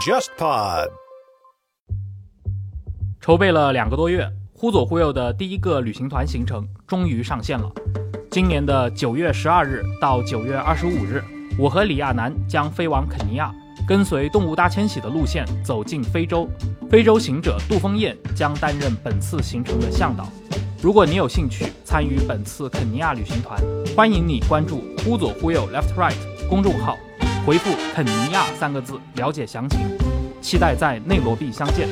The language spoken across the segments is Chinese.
JustPod。筹备了两个多月，忽左忽右的第一个旅行团行程终于上线了。今年的九月十二日到九月二十五日，我和李亚男将飞往肯尼亚，跟随动物大迁徙的路线走进非洲。非洲行者杜峰燕将担任本次行程的向导。如果你有兴趣参与本次肯尼亚旅行团，欢迎你关注“忽左忽右 （Left Right）” 公众号，回复“肯尼亚”三个字了解详情。期待在内罗毕相见。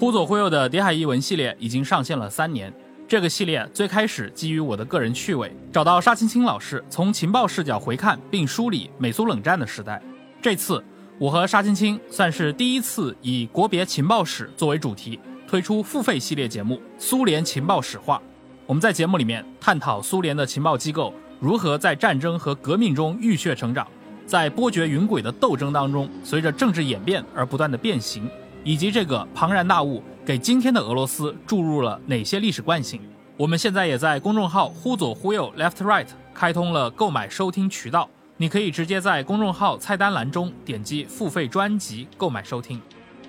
忽左忽右的谍海译文系列已经上线了三年。这个系列最开始基于我的个人趣味，找到沙青青老师，从情报视角回看并梳理美苏冷战的时代。这次我和沙青青算是第一次以国别情报史作为主题，推出付费系列节目《苏联情报史话》。我们在节目里面探讨苏联的情报机构如何在战争和革命中浴血成长，在波谲云诡的斗争当中，随着政治演变而不断的变形，以及这个庞然大物。给今天的俄罗斯注入了哪些历史惯性？我们现在也在公众号“忽左忽右 （Left Right）” 开通了购买收听渠道，你可以直接在公众号菜单栏中点击付费专辑购买收听。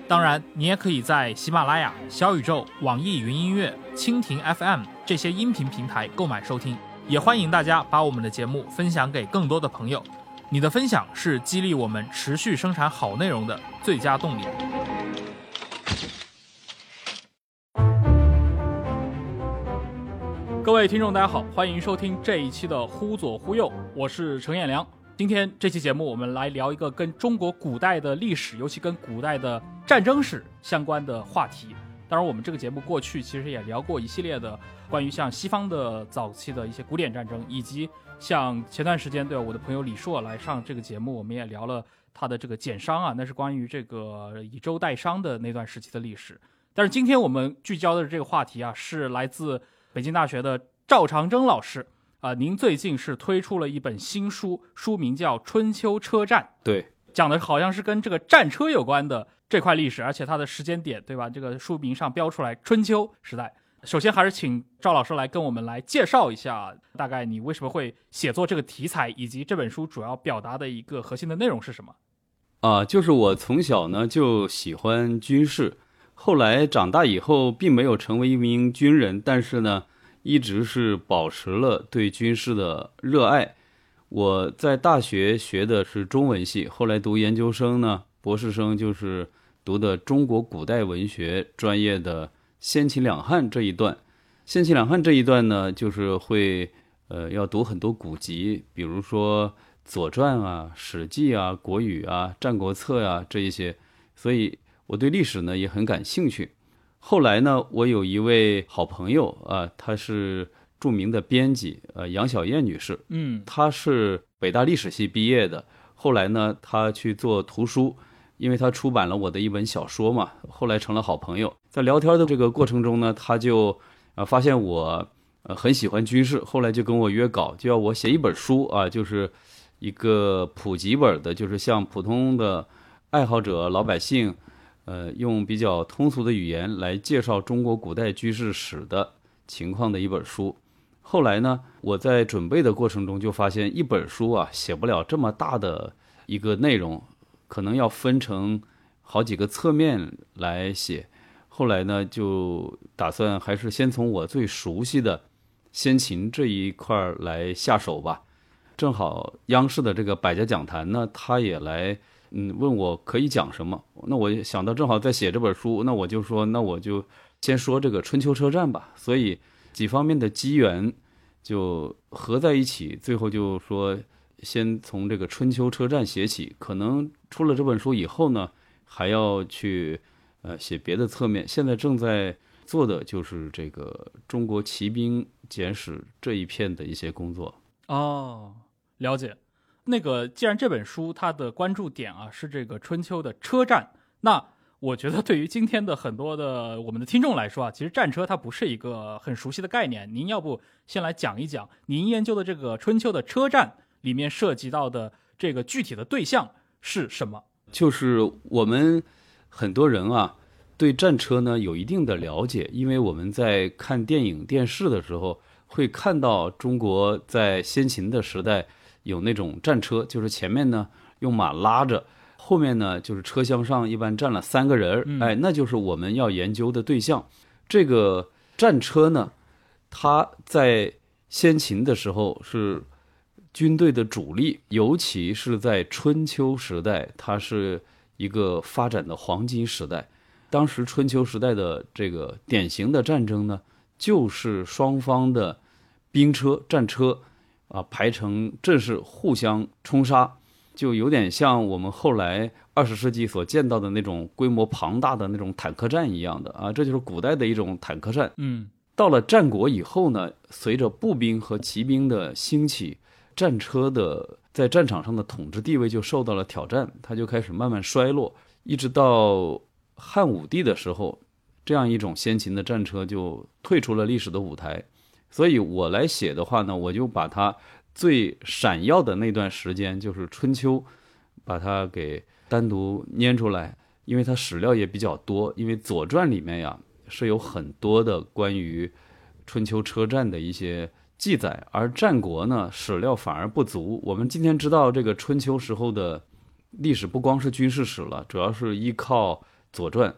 当然，你也可以在喜马拉雅、小宇宙、网易云音乐、蜻蜓 FM 这些音频平台购买收听。也欢迎大家把我们的节目分享给更多的朋友，你的分享是激励我们持续生产好内容的最佳动力。各位听众，大家好，欢迎收听这一期的《忽左忽右》，我是程彦良。今天这期节目，我们来聊一个跟中国古代的历史，尤其跟古代的战争史相关的话题。当然，我们这个节目过去其实也聊过一系列的关于像西方的早期的一些古典战争，以及像前段时间对我的朋友李硕来上这个节目，我们也聊了他的这个减商啊，那是关于这个以周代商的那段时期的历史。但是今天我们聚焦的这个话题啊，是来自。北京大学的赵长征老师啊，您最近是推出了一本新书，书名叫《春秋车站》，对，讲的好像是跟这个战车有关的这块历史，而且它的时间点，对吧？这个书名上标出来春秋时代。首先还是请赵老师来跟我们来介绍一下，大概你为什么会写作这个题材，以及这本书主要表达的一个核心的内容是什么？啊，就是我从小呢就喜欢军事。后来长大以后，并没有成为一名军人，但是呢，一直是保持了对军事的热爱。我在大学学的是中文系，后来读研究生呢，博士生就是读的中国古代文学专业的先秦两汉这一段。先秦两汉这一段呢，就是会呃要读很多古籍，比如说《左传》啊、《史记》啊、《国语》啊、《战国策》呀这一些，所以。我对历史呢也很感兴趣，后来呢，我有一位好朋友啊，她是著名的编辑，呃，杨晓燕女士，嗯，她是北大历史系毕业的，后来呢，她去做图书，因为她出版了我的一本小说嘛，后来成了好朋友，在聊天的这个过程中呢，她就呃发现我呃很喜欢军事，后来就跟我约稿，就要我写一本书啊，就是一个普及本的，就是像普通的爱好者老百姓。呃，用比较通俗的语言来介绍中国古代军事史的情况的一本书。后来呢，我在准备的过程中就发现，一本书啊写不了这么大的一个内容，可能要分成好几个侧面来写。后来呢，就打算还是先从我最熟悉的先秦这一块儿来下手吧。正好央视的这个百家讲坛呢，他也来。嗯，问我可以讲什么？那我想到正好在写这本书，那我就说，那我就先说这个春秋车站吧。所以几方面的机缘就合在一起，最后就说先从这个春秋车站写起。可能出了这本书以后呢，还要去呃写别的侧面。现在正在做的就是这个中国骑兵简史这一片的一些工作。哦，了解。那个，既然这本书它的关注点啊是这个春秋的车站，那我觉得对于今天的很多的我们的听众来说啊，其实战车它不是一个很熟悉的概念。您要不先来讲一讲您研究的这个春秋的车站里面涉及到的这个具体的对象是什么？就是我们很多人啊对战车呢有一定的了解，因为我们在看电影、电视的时候会看到中国在先秦的时代有那种战车，就是前面呢用马拉着，后面呢就是车厢上一般站了三个人儿，嗯哎，那就是我们要研究的对象。这个战车呢，它在先秦的时候是军队的主力，尤其是在春秋时代，它是一个发展的黄金时代。当时春秋时代的这个典型的战争呢，就是双方的兵车、战车啊排成阵势，互相冲杀，就有点像我们后来二十世纪所见到的那种规模庞大的那种坦克战一样的啊，这就是古代的一种坦克战。嗯到了战国以后呢，随着步兵和骑兵的兴起，战车的在战场上的统治地位就受到了挑战，它就开始慢慢衰落，一直到汉武帝的时候，这样一种先秦的战车就退出了历史的舞台。所以我来写的话呢，我就把它最闪耀的那段时间，就是春秋，把它给单独拈出来，因为它史料也比较多，因为《左传》里面呀。是有很多的关于春秋车战的一些记载，而战国呢史料反而不足。我们今天知道这个春秋时候的历史不光是军事史了，主要是依靠《左传》，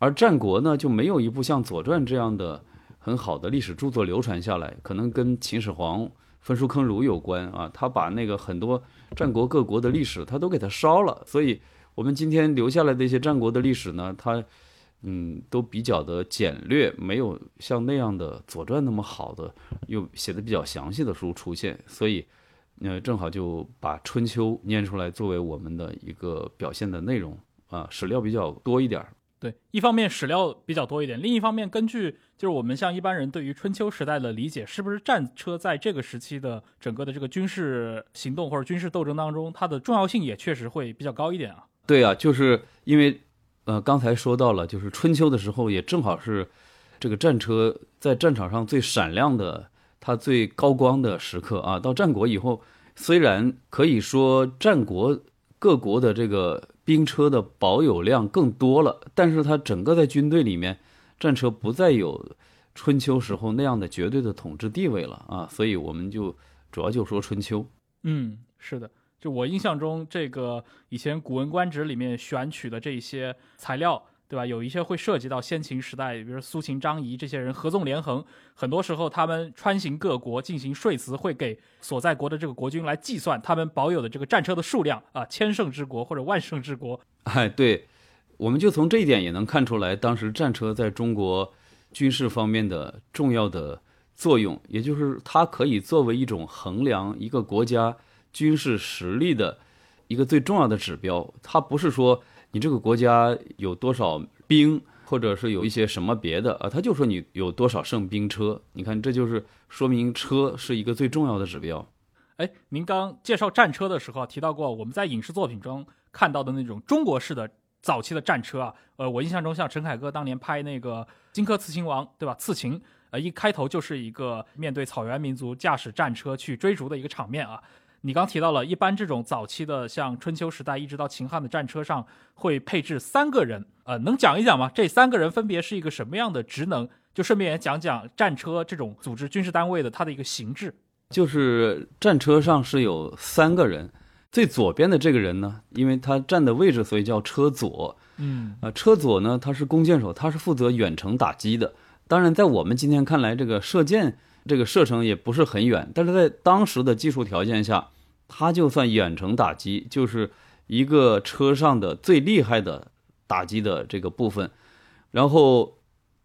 而战国呢就没有一部像《左传》这样的很好的历史著作流传下来，可能跟秦始皇焚书坑儒有关啊。他把那个很多战国各国的历史他都给他烧了，所以我们今天留下来的一些战国的历史呢，它。嗯，都比较的简略，没有像那样的《左传》那么好的，又写的比较详细的书出现，所以，呃，正好就把《春秋》念出来作为我们的一个表现的内容啊，史料比较多一点儿。对，一方面史料比较多一点，另一方面根据就是我们像一般人对于春秋时代的理解，是不是战车在这个时期的整个的这个军事行动或者军事斗争当中，它的重要性也确实会比较高一点啊。对啊，就是因为。呃，刚才说到了，就是春秋的时候，也正好是这个战车在战场上最闪亮的、它最高光的时刻啊。到战国以后，虽然可以说战国各国的这个兵车的保有量更多了，但是它整个在军队里面，战车不再有春秋时候那样的绝对的统治地位了啊。所以我们就主要就说春秋。嗯，是的。就我印象中，这个以前《古文观止》里面选取的这些材料，对吧？有一些会涉及到先秦时代，比如苏秦、张仪这些人合纵连横，很多时候他们穿行各国进行说辞，会给所在国的这个国君来计算他们保有的这个战车的数量啊，千乘之国或者万乘之国。哎，对，我们就从这一点也能看出来，当时战车在中国军事方面的重要的作用，也就是它可以作为一种衡量一个国家。军事实力的一个最重要的指标，它不是说你这个国家有多少兵，或者是有一些什么别的啊，他就说你有多少胜兵车。你看，这就是说明车是一个最重要的指标。哎，您刚介绍战车的时候提到过，我们在影视作品中看到的那种中国式的早期的战车啊，呃，我印象中像陈凯歌当年拍那个《荆轲刺秦王》，对吧？刺秦，呃，一开头就是一个面对草原民族驾驶战车去追逐的一个场面啊。你刚提到了，一般这种早期的，像春秋时代一直到秦汉的战车上会配置三个人，呃，能讲一讲吗？这三个人分别是一个什么样的职能？就顺便也讲讲战车这种组织军事单位的它的一个形制。就是战车上是有三个人，最左边的这个人呢，因为他站的位置，所以叫车左。嗯，啊，车左呢，他是弓箭手，他是负责远程打击的。当然，在我们今天看来，这个射箭。这个射程也不是很远，但是在当时的技术条件下，它就算远程打击，就是一个车上的最厉害的打击的这个部分。然后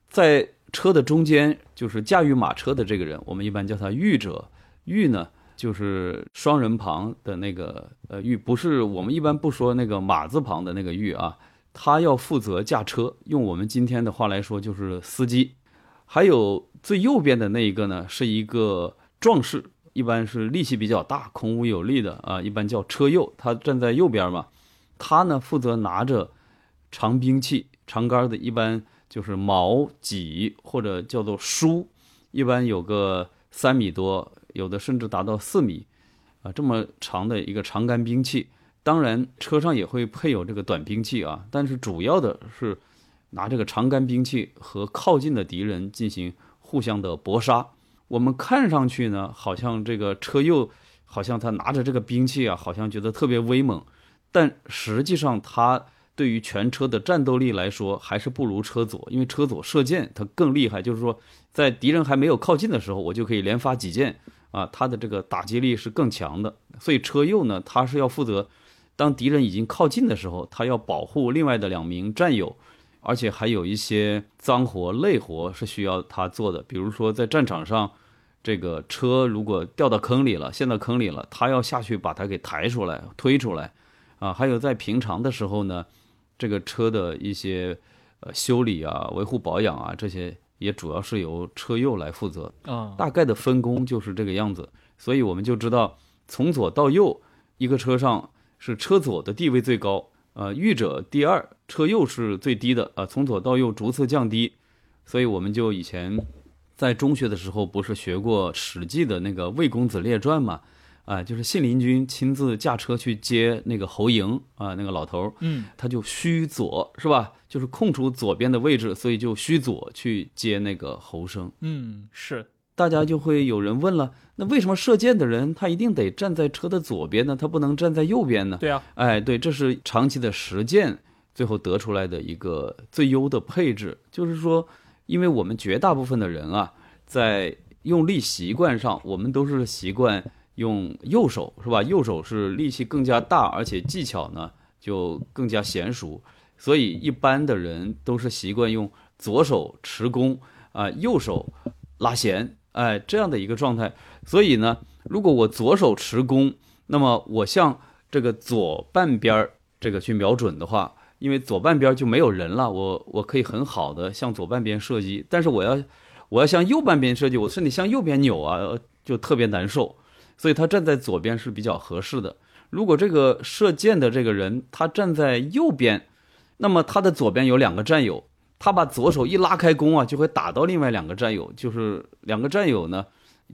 在车的中间，就是驾驭马车的这个人，我们一般叫他御者。御呢，就是双人旁的那个呃御，不是我们一般不说那个马字旁的那个御啊，他要负责驾车，用我们今天的话来说就是司机。还有最右边的那一个呢，是一个壮士，一般是力气比较大、孔武有力的啊，一般叫车右。他站在右边嘛，他呢负责拿着长兵器、长杆的，一般就是矛、戟或者叫做梳，一般有个三米多，有的甚至达到四米啊，这么长的一个长杆兵器。当然车上也会配有这个短兵器啊，但是主要的是拿这个长杆兵器和靠近的敌人进行互相的搏杀。我们看上去呢，好像这个车右好像他拿着这个兵器啊，好像觉得特别威猛，但实际上他对于全车的战斗力来说还是不如车左，因为车左射箭它更厉害，就是说在敌人还没有靠近的时候，我就可以连发几箭啊，它的这个打击力是更强的。所以车右呢，他是要负责。当敌人已经靠近的时候，他要保护另外的两名战友，而且还有一些脏活累活是需要他做的。比如说在战场上，这个车如果掉到坑里了，陷到坑里了，他要下去把它给抬出来、推出来。啊，还有在平常的时候呢，这个车的一些呃修理啊、维护保养啊，这些也主要是由车右来负责。啊，大概的分工就是这个样子。所以我们就知道，从左到右一个车上。是车左的地位最高，呃，御者第二，车右是最低的，啊，从左到右逐次降低，所以我们就以前在中学的时候不是学过《史记》的那个魏公子列传嘛，啊，就是信陵君亲自驾车去接那个侯嬴啊，那个老头，嗯，他就虚左是吧？就是空出左边的位置，所以就虚左去接那个侯生，嗯，是。大家就会有人问了，那为什么射箭的人他一定得站在车的左边呢？他不能站在右边呢？对啊，哎，对，这是长期的实践最后得出来的一个最优的配置。就是说，因为我们绝大部分的人啊，在用力习惯上，我们都是习惯用右手，是吧？右手是力气更加大，而且技巧呢就更加娴熟，所以一般的人都是习惯用左手持弓啊，右手拉弦。哎，这样的一个状态，所以呢，如果我左手持弓，那么我向这个左半边儿这个去瞄准的话，因为左半边就没有人了，我我可以很好的向左半边射击。但是我要我要向右半边射击，我身体向右边扭啊，就特别难受。所以他站在左边是比较合适的。如果这个射箭的这个人他站在右边，那么他的左边有两个战友。他把左手一拉开弓啊，就会打到另外两个战友，就是两个战友呢，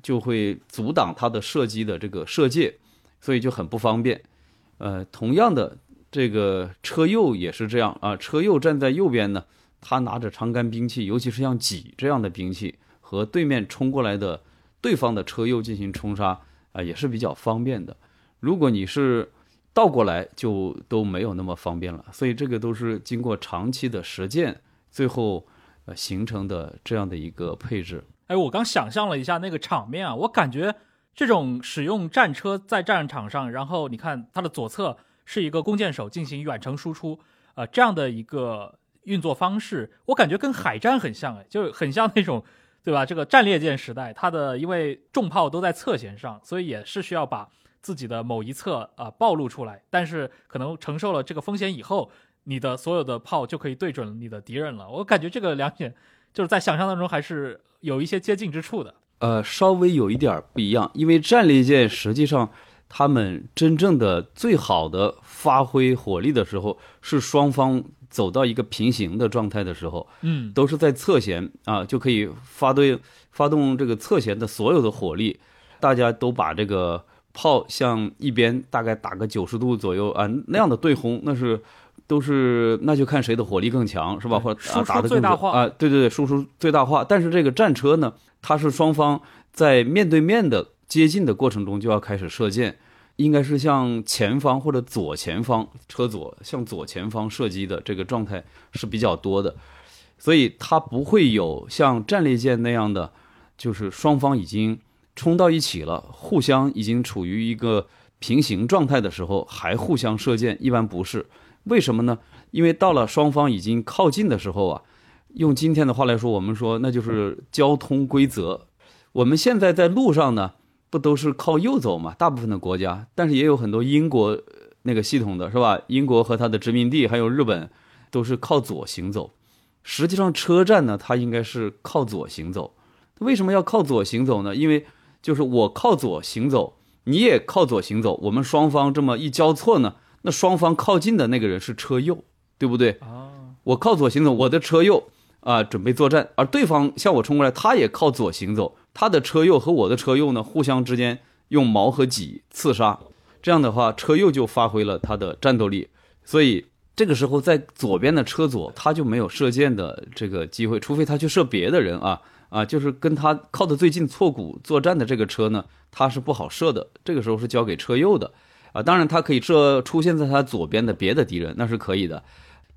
就会阻挡他的射击的这个射界，所以就很不方便。呃，同样的，这个车右也是这样啊，车右站在右边呢，他拿着长杆兵器，尤其是像戟这样的兵器，和对面冲过来的对方的车右进行冲杀啊，也是比较方便的。如果你是倒过来，就都没有那么方便了。所以这个都是经过长期的实践。最后，呃，形成的这样的一个配置。哎，我刚想象了一下那个场面啊，我感觉这种使用战车在战场上，然后你看它的左侧是一个弓箭手进行远程输出，呃，这样的一个运作方式，我感觉跟海战很像，哎，就很像那种，对吧？这个战列舰时代，它的因为重炮都在侧舷上，所以也是需要把自己的某一侧啊暴露出来，但是可能承受了这个风险以后。你的所有的炮就可以对准你的敌人了。我感觉这个两点就是在想象当中还是有一些接近之处的。呃，稍微有一点不一样，因为战列舰实际上他们真正的最好的发挥火力的时候是双方走到一个平行的状态的时候，嗯，都是在侧舷啊就可以发对发动这个侧舷的所有的火力，大家都把这个炮向一边大概打个九十度左右啊那样的对轰，那是。都是，那就看谁的火力更强，是吧？或者啊，打的更准啊？对对对，输出最大化。但是这个战车呢，它是双方在面对面的接近的过程中就要开始射箭，应该是向前方或者左前方车左向左前方射击的这个状态是比较多的，所以它不会有像战列舰那样的，就是双方已经冲到一起了，互相已经处于一个平行状态的时候还互相射箭，一般不是。为什么呢？因为到了双方已经靠近的时候啊，用今天的话来说，我们说那就是交通规则。我们现在在路上呢，不都是靠右走嘛？大部分的国家，但是也有很多英国那个系统的是吧？英国和它的殖民地还有日本，都是靠左行走。实际上，车站呢，它应该是靠左行走。为什么要靠左行走呢？因为就是我靠左行走，你也靠左行走，我们双方这么一交错呢。那双方靠近的那个人是车右，对不对？我靠左行走，我的车右啊，准备作战，而对方向我冲过来，他也靠左行走，他的车右和我的车右呢，互相之间用矛和戟刺杀，这样的话，车右就发挥了它的战斗力。所以这个时候，在左边的车左，他就没有射箭的这个机会，除非他去射别的人啊啊，就是跟他靠得最近错骨作战的这个车呢，他是不好射的。这个时候是交给车右的啊，当然他可以射出现在他左边的别的敌人，那是可以的。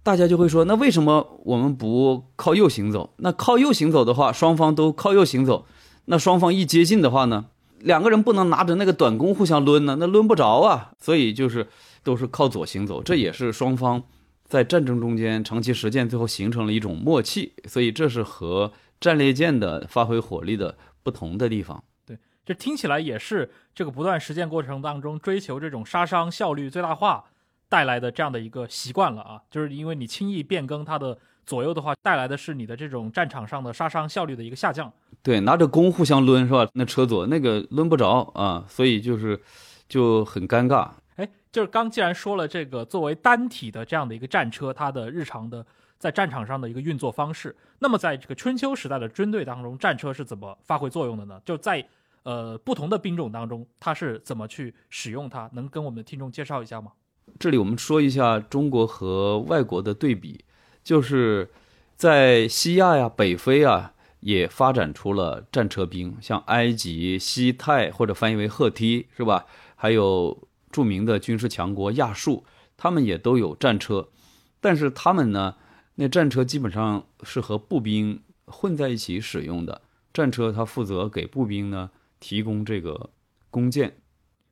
大家就会说，那为什么我们不靠右行走？那靠右行走的话，双方都靠右行走，那双方一接近的话呢，两个人不能拿着那个短弓互相抡呢，那抡不着啊。所以就是都是靠左行走，这也是双方在战争中间长期实践，最后形成了一种默契。所以这是和战列舰的发挥火力的不同的地方。对，这听起来也是这个不断实践过程当中追求这种杀伤效率最大化。带来的这样的一个习惯了啊，就是因为你轻易变更它的左右的话，带来的是你的这种战场上的杀伤效率的一个下降。对，拿着弓互相抡是吧？那车左那个抡不着啊，所以就是就很尴尬。哎，就是刚既然说了这个作为单体的这样的一个战车，它的日常的在战场上的一个运作方式，那么在这个春秋时代的军队当中，战车是怎么发挥作用的呢？就在呃不同的兵种当中，它是怎么去使用它？能跟我们的听众介绍一下吗？这里我们说一下中国和外国的对比，就是在西亚呀、北非啊，也发展出了战车兵，像埃及、西泰或者翻译为赫梯，是吧？还有著名的军事强国亚述，他们也都有战车，但是他们呢，那战车基本上是和步兵混在一起使用的。战车它负责给步兵呢提供这个弓箭，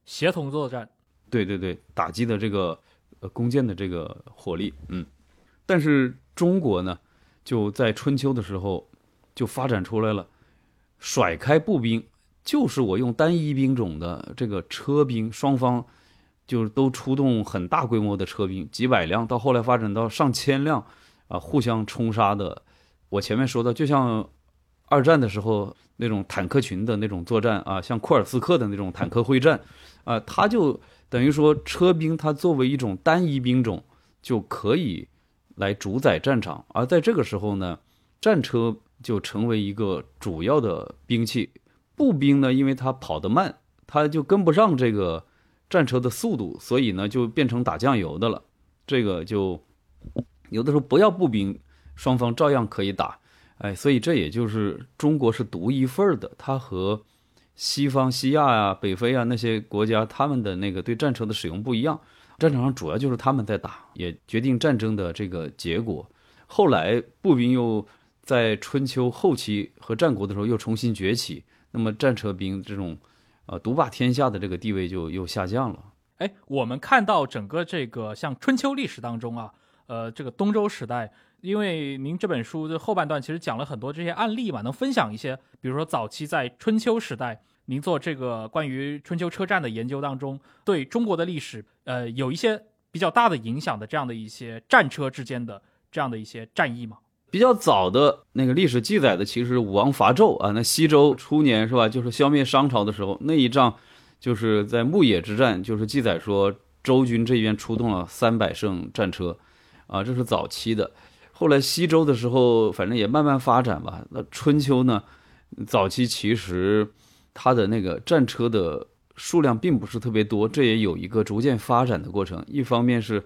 协同作战。对对对，打击的这个呃弓箭的这个火力，嗯，但是中国呢，就在春秋的时候就发展出来了，甩开步兵，就是我用单一兵种的这个车兵，双方就都出动很大规模的车兵，几百辆，到后来发展到上千辆，啊，互相冲杀的。我前面说的，就像二战的时候那种坦克群的那种作战啊，像库尔斯克的那种坦克会战，啊，他就。等于说，车兵它作为一种单一兵种，就可以来主宰战场。而在这个时候呢，战车就成为一个主要的兵器。步兵呢，因为它跑得慢，它就跟不上这个战车的速度，所以呢，就变成打酱油的了。这个就有的时候不要步兵，双方照样可以打。哎，所以这也就是中国是独一份的，它和。西方西亚呀、北非啊那些国家，他们的那个对战车的使用不一样。战场上主要就是他们在打，也决定战争的这个结果。后来步兵又在春秋后期和战国的时候又重新崛起，那么战车兵这种，呃，独霸天下的这个地位就又下降了。哎，我们看到整个这个像春秋历史当中啊，呃，这个东周时代，因为您这本书的后半段其实讲了很多这些案例嘛，能分享一些，比如说早期在春秋时代。您做这个关于春秋车站的研究当中，对中国的历史，呃，有一些比较大的影响的这样的一些战车之间的这样的一些战役吗？比较早的那个历史记载的，其实武王伐纣啊，那西周初年是吧？就是消灭商朝的时候，那一仗就是在牧野之战，就是记载说周军这边出动了三百乘战车，啊，这是早期的。后来西周的时候，反正也慢慢发展吧。那春秋呢，早期其实。它的那个战车的数量并不是特别多，这也有一个逐渐发展的过程。一方面是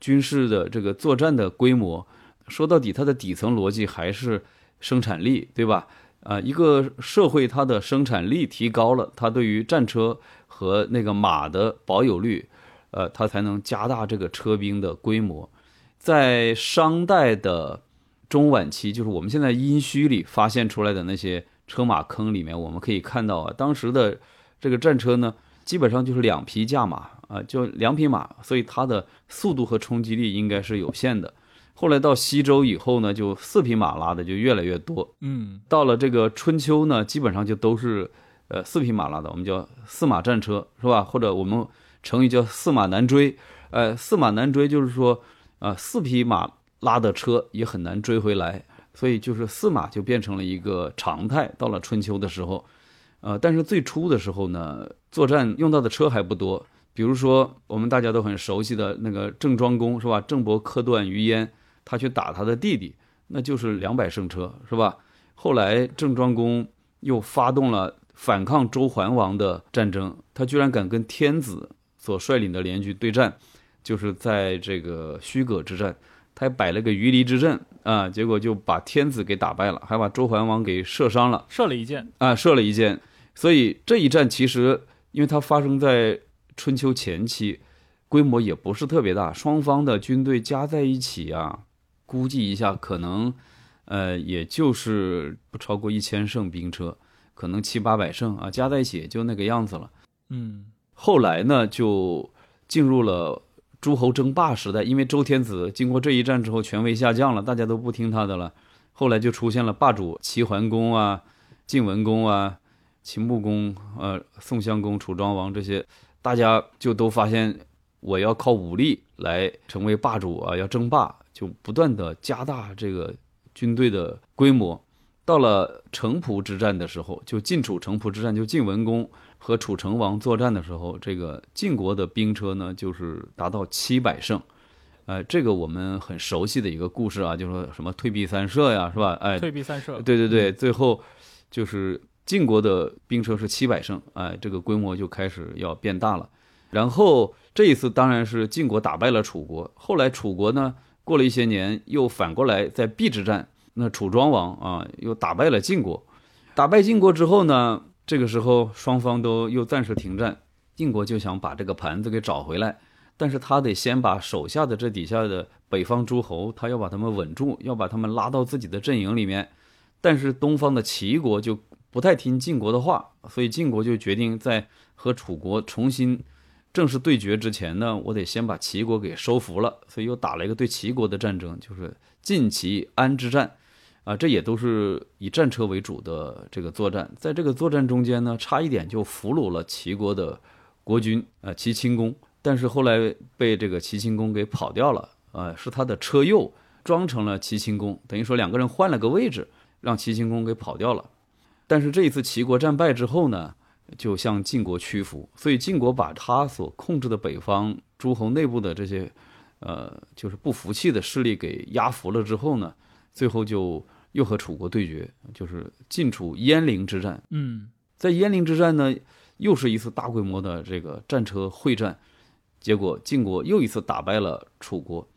军事的这个作战的规模，说到底它的底层逻辑还是生产力，对吧？啊，一个社会它的生产力提高了，它对于战车和那个马的保有率，呃，它才能加大这个车兵的规模。在商代的中晚期，就是我们现在殷墟里发现出来的那些。车马坑里面，我们可以看到啊，当时的这个战车呢，基本上就是两匹驾马啊，就两匹马，所以它的速度和冲击力应该是有限的。后来到西周以后呢，就四匹马拉的就越来越多。嗯，到了这个春秋呢，基本上就都是呃四匹马拉的，我们叫四马战车，是吧？或者我们成语叫四马难追。呃，四马难追就是说啊，四匹马拉的车也很难追回来。所以就是四马就变成了一个常态。到了春秋的时候，呃，但是最初的时候呢，作战用到的车还不多。比如说我们大家都很熟悉的那个郑庄公是吧？郑伯克段于鄢，他去打他的弟弟，那就是两百乘车是吧？后来郑庄公又发动了反抗周桓王的战争，他居然敢跟天子所率领的联军对战，就是在这个虚葛之战，他还摆了个鱼离之阵啊，结果就把天子给打败了，还把周桓王给射伤了射了一箭，啊，射了一箭。所以这一战其实，因为它发生在春秋前期，规模也不是特别大，双方的军队加在一起啊，估计一下可能，呃，也就是不超过一千乘兵车，可能七八百乘啊，加在一起也就那个样子了。嗯后来呢，就进入了诸侯争霸时代，因为周天子经过这一战之后，权威下降了，大家都不听他的了。后来就出现了霸主齐桓公啊、晋文公啊、秦穆公、呃、宋襄公、楚庄王这些，大家就都发现我要靠武力来成为霸主啊，要争霸，就不断的加大这个军队的规模。到了城濮之战的时候，就晋楚城濮之战，就晋文公和楚成王作战的时候，这个晋国的兵车呢，就是达到七百乘。呃，这个我们很熟悉的一个故事啊，就是说什么退避三舍呀，是吧？哎，退避三舍，对对对，最后就是晋国的兵车是七百乘，哎，这个规模就开始要变大了。然后这一次当然是晋国打败了楚国，后来楚国呢，过了一些年又反过来在邲之战，那楚庄王啊又打败了晋国，打败晋国之后呢，这个时候双方都又暂时停战，晋国就想把这个盘子给找回来。但是他得先把手下的这底下的北方诸侯，他要把他们稳住，要把他们拉到自己的阵营里面。但是东方的齐国就不太听晋国的话，所以晋国就决定在和楚国重新正式对决之前呢，我得先把齐国给收服了。所以又打了一个对齐国的战争，就是晋齐安之战。啊，这也都是以战车为主的这个作战。在这个作战中间呢，差一点就俘虏了齐国的国君啊，齐顷公。但是后来被这个齐顷公给跑掉了，呃，是他的车右装成了齐顷公，等于说两个人换了个位置，让齐顷公给跑掉了。但是这一次齐国战败之后呢，就向晋国屈服，所以晋国把他所控制的北方诸侯内部的这些，呃，就是不服气的势力给压服了之后呢，最后就又和楚国对决，就是晋楚鄢陵之战。嗯在鄢陵之战呢，又是一次大规模的这个战车会战。结果晋国又一次打败了楚国，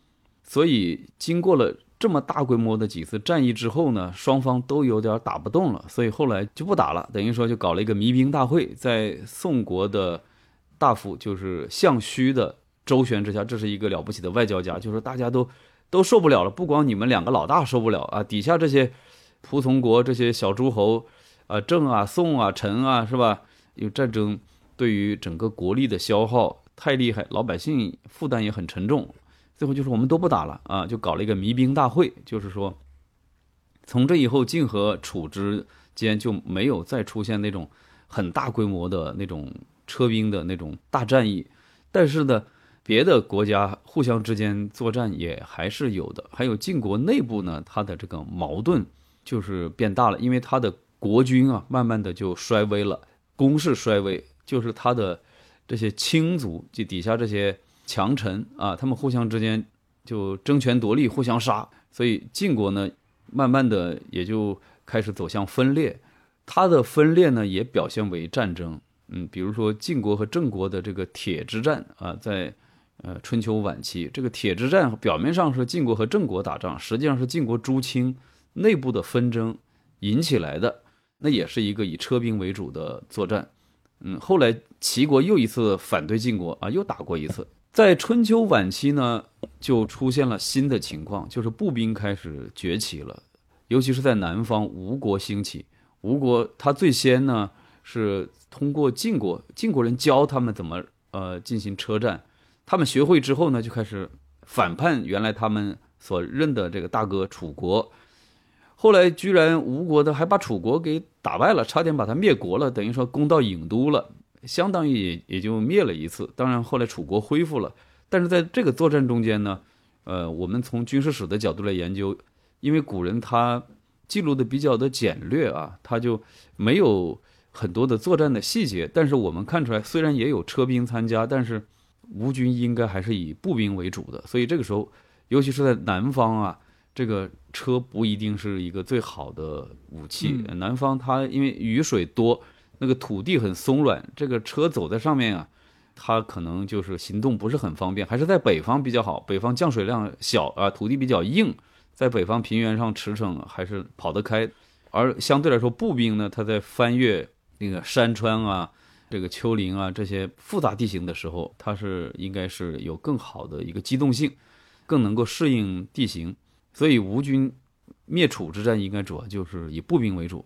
所以经过了这么大规模的几次战役之后呢，双方都有点打不动了，所以后来就不打了，等于说就搞了一个弭兵大会，在宋国的大夫就是项须的周旋之下，这是一个了不起的外交家，就是大家都都受不了了，不光你们两个老大受不了啊，底下这些仆从国这些小诸侯啊，郑啊、宋啊、陈啊，是吧？有战争对于整个国力的消耗。太厉害，老百姓负担也很沉重。最后就是我们都不打了啊，就搞了一个弭兵大会，就是说，从这以后晋和楚之间就没有再出现那种很大规模的那种车兵的那种大战役。但是呢，别的国家互相之间作战也还是有的。还有晋国内部呢，它的这个矛盾就是变大了，因为它的国君啊，慢慢的就衰微了，攻势衰微，就是它的。这些卿族就底下这些强臣啊，他们互相之间就争权夺利，互相杀，所以晋国呢，慢慢的也就开始走向分裂。它的分裂呢，也表现为战争。嗯，比如说晋国和郑国的这个铁之战啊，在呃春秋晚期，这个铁之战表面上是晋国和郑国打仗，实际上是晋国诸卿内部的纷争引起来的。那也是一个以车兵为主的作战。嗯，后来齐国又一次反对晋国啊，又打过一次。在春秋晚期呢，就出现了新的情况，就是步兵开始崛起了，尤其是在南方吴国兴起。吴国他最先呢是通过晋国，晋国人教他们怎么呃进行车战，他们学会之后呢，就开始反叛原来他们所认的这个大哥楚国。后来居然吴国的还把楚国给打败了，差点把他灭国了，等于说攻到郢都了，相当于也也就灭了一次。当然后来楚国恢复了，但是在这个作战中间呢，呃，我们从军事史的角度来研究，因为古人他记录的比较的简略啊，他就没有很多的作战的细节。但是我们看出来，虽然也有车兵参加，但是吴军应该还是以步兵为主的。所以这个时候，尤其是在南方啊。这个车不一定是一个最好的武器。南方它因为雨水多，那个土地很松软，这个车走在上面啊，它可能就是行动不是很方便，还是在北方比较好。北方降水量小啊，土地比较硬，在北方平原上驰骋还是跑得开。而相对来说，步兵呢，它在翻越那个山川啊、这个丘陵啊这些复杂地形的时候，它是应该是有更好的一个机动性，更能够适应地形。所以吴军灭楚之战应该主要就是以步兵为主。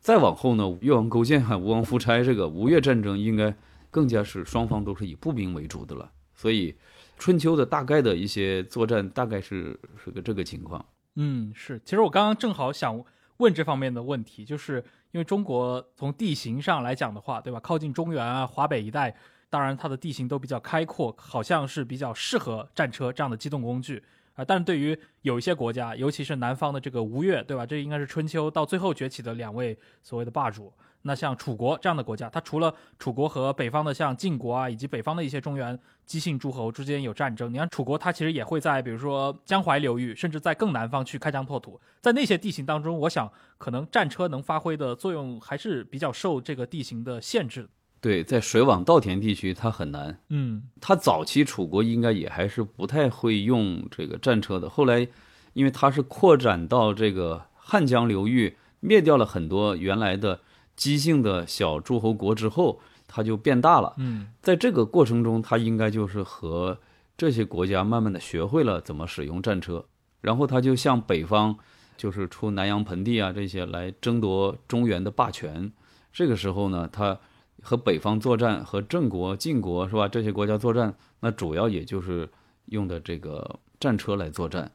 再往后呢，越王勾践、吴王夫差这个吴越战争应该。更加是双方都是以步兵为主的了，所以春秋的大概的一些作战大概是是个这个情况。嗯，是。其实我刚刚正好想问这方面的问题，就是因为中国从地形上来讲的话，对吧？靠近中原啊、华北一带，当然它的地形都比较开阔，好像是比较适合战车这样的机动工具啊。但是对于有一些国家，尤其是南方的这个吴越，对吧？这应该是春秋到最后崛起的两位所谓的霸主。那像楚国这样的国家，它除了楚国和北方的像晋国啊，以及北方的一些中原姬姓诸侯之间有战争，你看楚国它其实也会在比如说江淮流域，甚至在更南方去开疆拓土，在那些地形当中，我想可能战车能发挥的作用还是比较受这个地形的限制。对，在水网稻田地区它很难。嗯，它早期楚国应该也还是不太会用这个战车的，后来因为它是扩展到这个汉江流域，灭掉了很多原来的。姬姓的小诸侯国之后，它就变大了。嗯，在这个过程中，它应该就是和这些国家慢慢的学会了怎么使用战车，然后它就向北方，就是出南阳盆地啊这些来争夺中原的霸权。这个时候呢，它和北方作战，和郑国、晋国是吧？这些国家作战，那主要也就是用的这个战车来作战。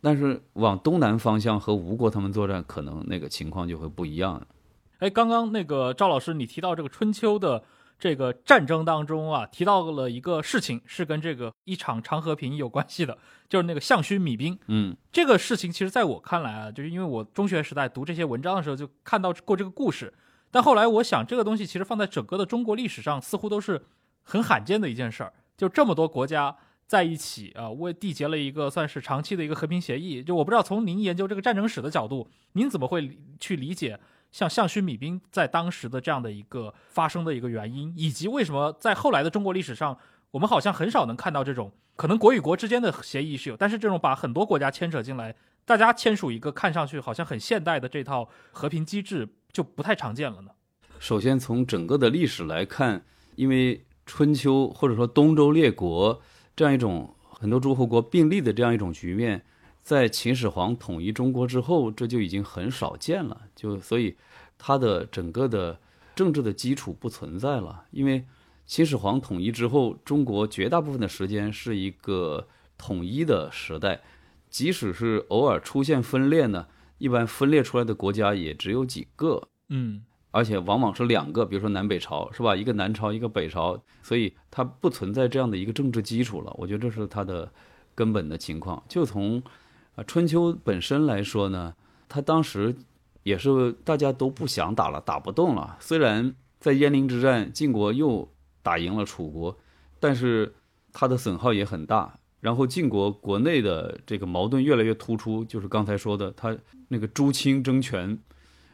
但是往东南方向和吴国他们作战，可能那个情况就会不一样。哎，刚刚那个赵老师，你提到这个春秋的这个战争当中啊，提到了一个事情，是跟这个一场长和平有关系的，就是那个项须米兵。嗯，这个事情其实在我看来啊，就是因为我中学时代读这些文章的时候就看到过这个故事，但后来我想，这个东西其实放在整个的中国历史上，似乎都是很罕见的一件事儿，就这么多国家在一起啊，为缔结了一个算是长期的一个和平协议。就我不知道从您研究这个战争史的角度，您怎么会去理解？像项须米兵在当时的这样的一个发生的一个原因，以及为什么在后来的中国历史上，我们好像很少能看到这种可能国与国之间的协议是有，但是这种把很多国家牵扯进来，大家签署一个看上去好像很现代的这套和平机制就不太常见了呢？首先从整个的历史来看，因为春秋或者说东周列国这样一种很多诸侯国并立的这样一种局面。在秦始皇统一中国之后，这就已经很少见了。就所以，它的整个的政治的基础不存在了。因为秦始皇统一之后，中国绝大部分的时间是一个统一的时代，即使是偶尔出现分裂呢，一般分裂出来的国家也只有几个。嗯，而且往往是两个，比如说南北朝，是吧？一个南朝，一个北朝，所以它不存在这样的一个政治基础了。我觉得这是它的根本的情况。就从啊，春秋本身来说呢，他当时也是大家都不想打了，打不动了。虽然在鄢陵之战，晋国又打赢了楚国，但是他的损耗也很大。然后晋国国内的这个矛盾越来越突出，就是刚才说的，他那个朱清争权，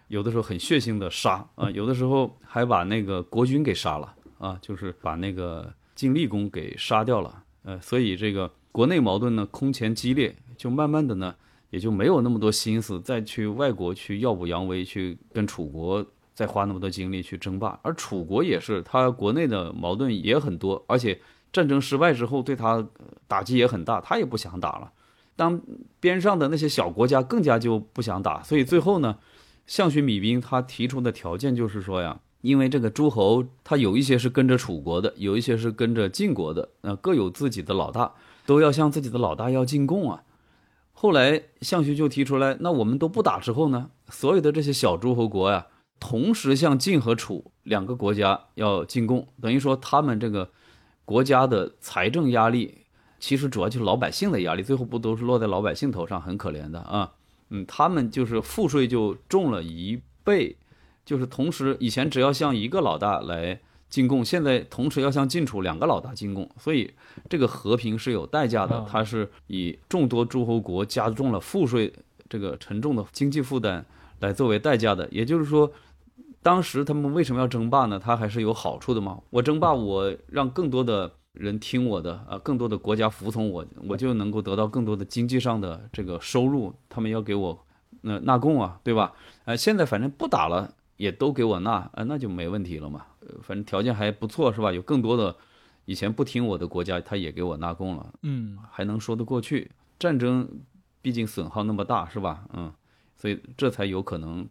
有的时候很血腥的杀啊，有的时候还把那个国君给杀了啊，就是把那个晋厉公给杀掉了。呃，所以这个国内矛盾呢空前激烈。就慢慢的呢，也就没有那么多心思再去外国去耀武扬威，去跟楚国再花那么多精力去争霸。而楚国也是，他国内的矛盾也很多，而且战争失败之后对他打击也很大，他也不想打了。当边上的那些小国家更加就不想打，所以最后呢，项羽米兵他提出的条件就是说呀，因为这个诸侯他有一些是跟着楚国的，有一些是跟着晋国的，那，各有自己的老大，都要向自己的老大要进贡啊。后来，项羽就提出来，那我们都不打之后呢？所有的这些小诸侯国呀，同时向晋和楚两个国家要进贡，等于说他们这个国家的财政压力，其实主要就是老百姓的压力，最后不都是落在老百姓头上，很可怜的啊。嗯，他们就是赋税就重了一倍，就是同时以前只要向一个老大来。进贡现在同时要向晋楚两个老大进贡，所以这个和平是有代价的。它是以众多诸侯国加重了赋税这个沉重的经济负担来作为代价的。也就是说，当时他们为什么要争霸呢？他还是有好处的嘛。我争霸，我让更多的人听我的啊，更多的国家服从我，我就能够得到更多的经济上的这个收入。他们要给我那纳贡啊，对吧？呃，现在反正不打了，也都给我纳，呃，那就没问题了嘛。呃，反正条件还不错，是吧？有更多的以前不听我的国家，他也给我纳贡了，嗯，还能说得过去。战争毕竟损耗那么大，是吧？嗯，所以这才有可能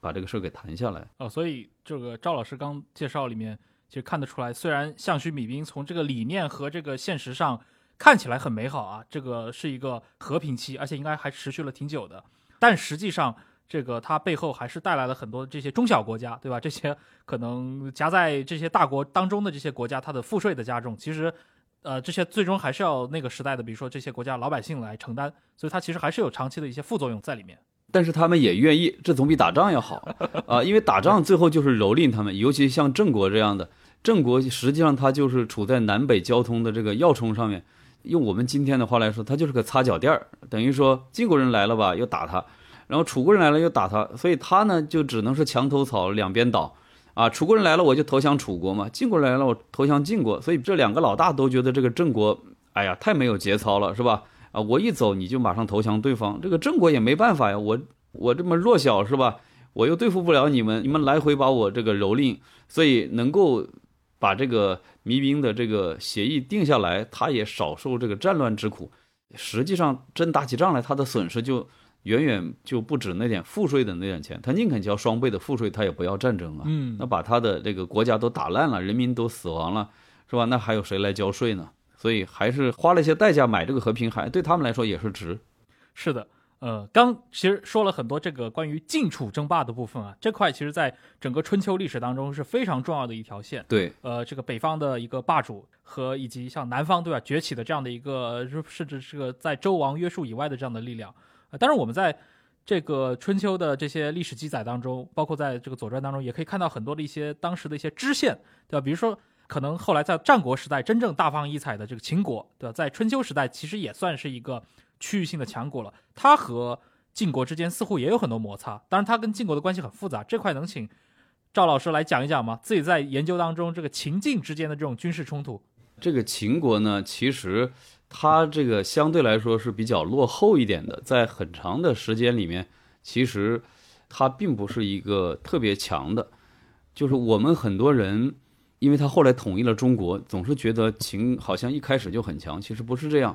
把这个事儿给谈下来。哦，所以这个赵老师刚介绍里面，其实看得出来，虽然项须米兵从这个理念和这个现实上看起来很美好啊，这个是一个和平期，而且应该还持续了挺久的，但实际上。这个它背后还是带来了很多这些中小国家，对吧？这些可能夹在这些大国当中的这些国家，它的赋税的加重，其实，呃，这些最终还是要那个时代的，比如说这些国家老百姓来承担，所以它其实还是有长期的一些副作用在里面。但是他们也愿意，这总比打仗要好啊！因为打仗最后就是蹂躏他们，尤其像郑国这样的，郑国实际上它就是处在南北交通的这个要冲上面，用我们今天的话来说，它就是个擦脚垫儿，等于说晋国人来了吧，又打他。然后楚国人来了又打他，所以他呢就只能是墙头草，两边倒，啊，楚国人来了我就投降楚国嘛，晋国来了我投降晋国，所以这两个老大都觉得这个郑国，哎呀，太没有节操了，是吧？啊，我一走你就马上投降对方，这个郑国也没办法呀，我我这么弱小是吧？我又对付不了你们，你们来回把我这个蹂躏，所以能够把这个弭兵的这个协议定下来，他也少受这个战乱之苦。实际上真打起仗来，他的损失就。远远就不止那点赋税的那点钱，他宁肯交双倍的赋税，他也不要战争啊。嗯，那把他的这个国家都打烂了，人民都死亡了，是吧？那还有谁来交税呢？所以还是花了一些代价买这个和平，还对他们来说也是值。是的，呃，刚其实说了很多这个关于晋楚争霸的部分啊，这块其实在整个春秋历史当中是非常重要的一条线。对，呃，这个北方的一个霸主和以及像南方对吧崛起的这样的一个，甚至是个在周王约束以外的这样的力量。当然，我们在这个春秋的这些历史记载当中，包括在这个左传当中，也可以看到很多的一些当时的一些支线，对吧？比如说，可能后来在战国时代真正大放异彩的这个秦国，对吧？在春秋时代其实也算是一个区域性的强国了。它和晋国之间似乎也有很多摩擦，当然它跟晋国的关系很复杂。这块能请赵老师来讲一讲吗？自己在研究当中这个秦晋之间的这种军事冲突。这个秦国呢，其实。它这个相对来说是比较落后一点的，在很长的时间里面，其实它并不是一个特别强的。就是我们很多人，因为他后来统一了中国，总是觉得秦好像一开始就很强，其实不是这样。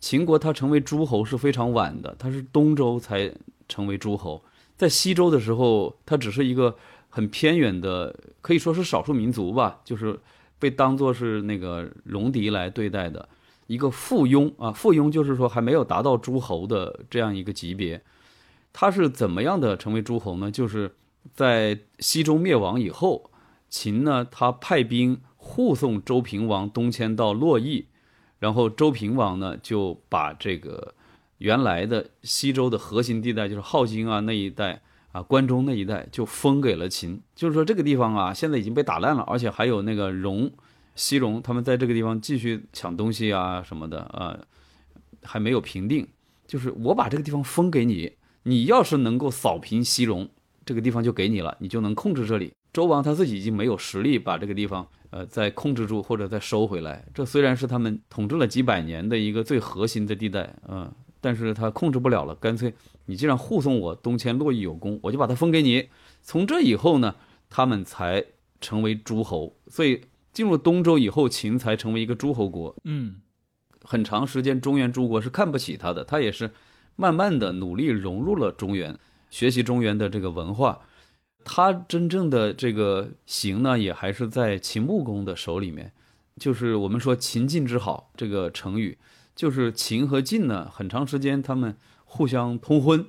秦国它成为诸侯是非常晚的，它是东周才成为诸侯，在西周的时候，它只是一个很偏远的，可以说是少数民族吧，就是被当作是那个戎狄来对待的。一个附庸啊，附庸就是说还没有达到诸侯的这样一个级别，他是怎么样的成为诸侯呢？就是在西周灭亡以后，秦呢他派兵护送周平王东迁到洛邑，然后周平王呢就把这个原来的西周的核心地带，就是镐京啊那一带啊关中那一带，就封给了秦。就是说这个地方啊现在已经被打烂了，而且还有那个戎。西戎他们在这个地方继续抢东西啊什么的啊，还没有平定。就是我把这个地方封给你，你要是能够扫平西戎，这个地方就给你了，你就能控制这里。周王他自己已经没有实力把这个地方呃再控制住或者再收回来。这虽然是他们统治了几百年的一个最核心的地带啊，但是他控制不了了。干脆你既然护送我东迁洛邑有功，我就把它封给你。从这以后呢，他们才成为诸侯。所以。进入东周以后，秦才成为一个诸侯国。嗯，很长时间，中原诸国是看不起他的。他也是慢慢的努力融入了中原，学习中原的这个文化。他真正的这个行呢，也还是在秦穆公的手里面。就是我们说“秦晋之好”这个成语，就是秦和晋呢，很长时间他们互相通婚，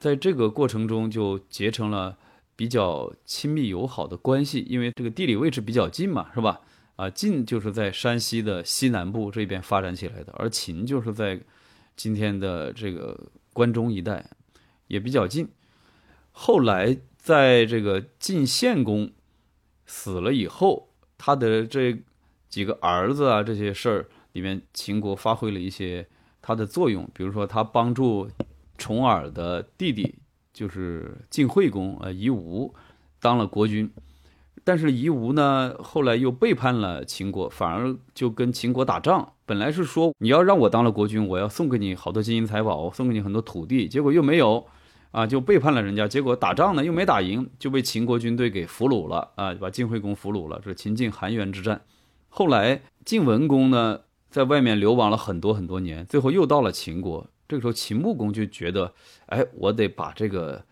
在这个过程中就结成了。比较亲密友好的关系，因为这个地理位置比较近嘛，是吧？啊，晋就是在山西的西南部这边发展起来的，而秦就是在今天的这个关中一带，也比较近。后来在这个晋献公死了以后，他的这几个儿子啊，这些事儿里面，秦国发挥了一些他的作用，比如说他帮助重耳的弟弟。就是晋惠公啊，夷吾，当了国君。但是夷吾呢，后来又背叛了秦国，反而就跟秦国打仗。本来是说你要让我当了国君，我要送给你好多金银财宝，我送给你很多土地，结果又没有，啊，就背叛了人家。结果打仗呢又没打赢，就被秦国军队给俘虏了啊，把晋惠公俘虏了。这秦晋韩元之战。后来晋文公呢，在外面流亡了很多很多年，最后又到了秦国。这个时候秦穆公就觉得，哎，我得把这个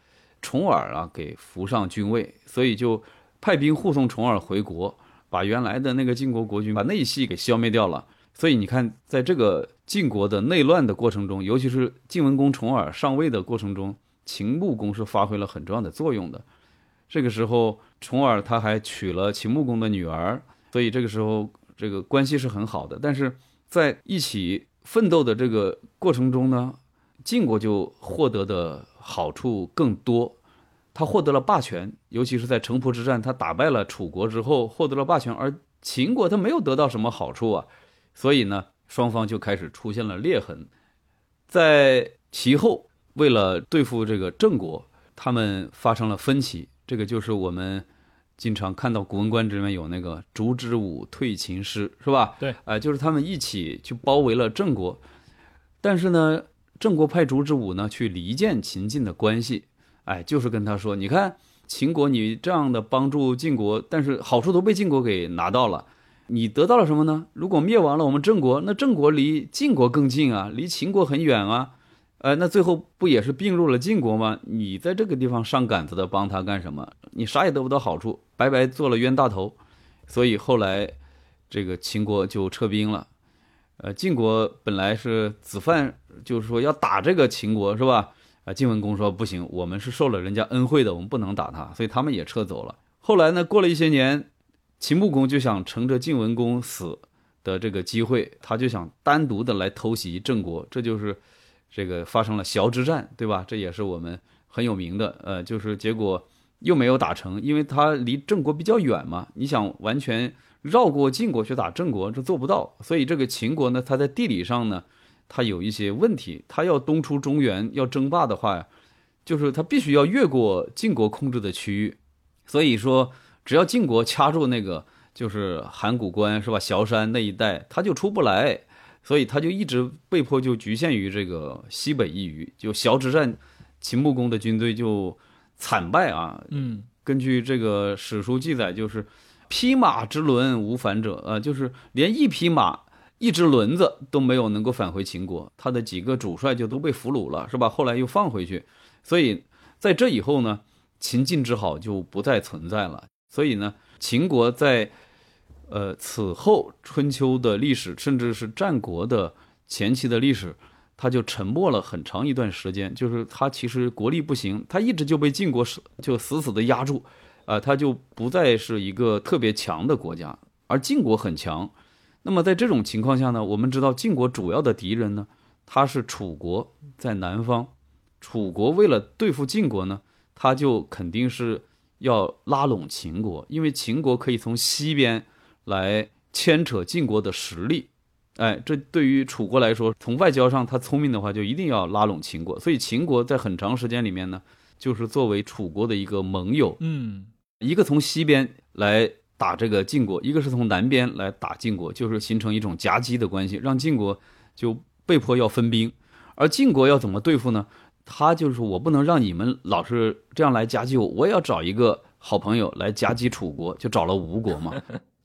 重耳啊给扶上君位，所以就。派兵护送重耳回国，把原来的那个晋国国君把内系给消灭掉了。所以你看，在这个晋国的内乱的过程中，尤其是晋文公重耳上位的过程中，秦穆公是发挥了很重要的作用的。这个时候，重耳他还娶了秦穆公的女儿，所以这个时候这个关系是很好的。但是在一起奋斗的这个过程中呢，晋国就获得的好处更多。他获得了霸权，尤其是在城濮之战，他打败了楚国之后获得了霸权，而秦国他没有得到什么好处啊，所以呢，双方就开始出现了裂痕。在其后，为了对付这个郑国，他们发生了分歧。这个就是我们经常看到《古文观止》里面有那个“烛之武退秦师”，是吧？对，哎，就是他们一起去包围了郑国，但是呢，郑国派烛之武呢去离间秦晋的关系。哎，就是跟他说，你看秦国，你这样的帮助晋国，但是好处都被晋国给拿到了，你得到了什么呢？如果灭亡了我们郑国，那郑国离晋国更近啊，离秦国很远啊，呃，那最后不也是并入了晋国吗？你在这个地方上杆子的帮他干什么？你啥也得不到好处，白白做了冤大头。所以后来这个秦国就撤兵了，呃，晋国本来是子犯，就是说要打这个秦国，是吧？啊，晋文公说不行，我们是受了人家恩惠的，我们不能打他，所以他们也撤走了。后来呢，过了一些年，秦穆公就想乘着晋文公死的这个机会，他就想单独的来偷袭郑国，这就是这个发生了崤之战，对吧？这也是我们很有名的。呃，就是结果又没有打成，因为他离郑国比较远嘛，你想完全绕过晋国去打郑国，这做不到。所以这个秦国呢，他在地理上呢。他有一些问题，他要东出中原要争霸的话，就是他必须要越过晋国控制的区域，所以说只要晋国掐住那个就是函谷关是吧，崤山那一带，他就出不来，所以他就一直被迫就局限于这个西北一隅。就小之战，秦穆公的军队就惨败啊。嗯，根据这个史书记载，就是匹马之轮无反者，呃，就是连一匹马。一只轮子都没有能够返回秦国，他的几个主帅就都被俘虏了，是吧？后来又放回去，所以在这以后呢，秦晋之好就不再存在了。所以呢，秦国在呃此后春秋的历史，甚至是战国的前期的历史，他就沉默了很长一段时间。就是他其实国力不行，他一直就被晋国死就死死的压住，啊，他就不再是一个特别强的国家，而晋国很强。那么在这种情况下呢，我们知道晋国主要的敌人呢，他是楚国在南方，楚国为了对付晋国呢，他就肯定是要拉拢秦国，因为秦国可以从西边来牵扯晋国的实力，哎，这对于楚国来说，从外交上他聪明的话，就一定要拉拢秦国，所以秦国在很长时间里面呢，就是作为楚国的一个盟友，嗯，一个从西边来。打这个晋国，一个是从南边来打晋国，就是形成一种夹击的关系，让晋国就被迫要分兵。而晋国要怎么对付呢？他就是我不能让你们老是这样来夹击我，我也要找一个好朋友来夹击楚国，就找了吴国嘛。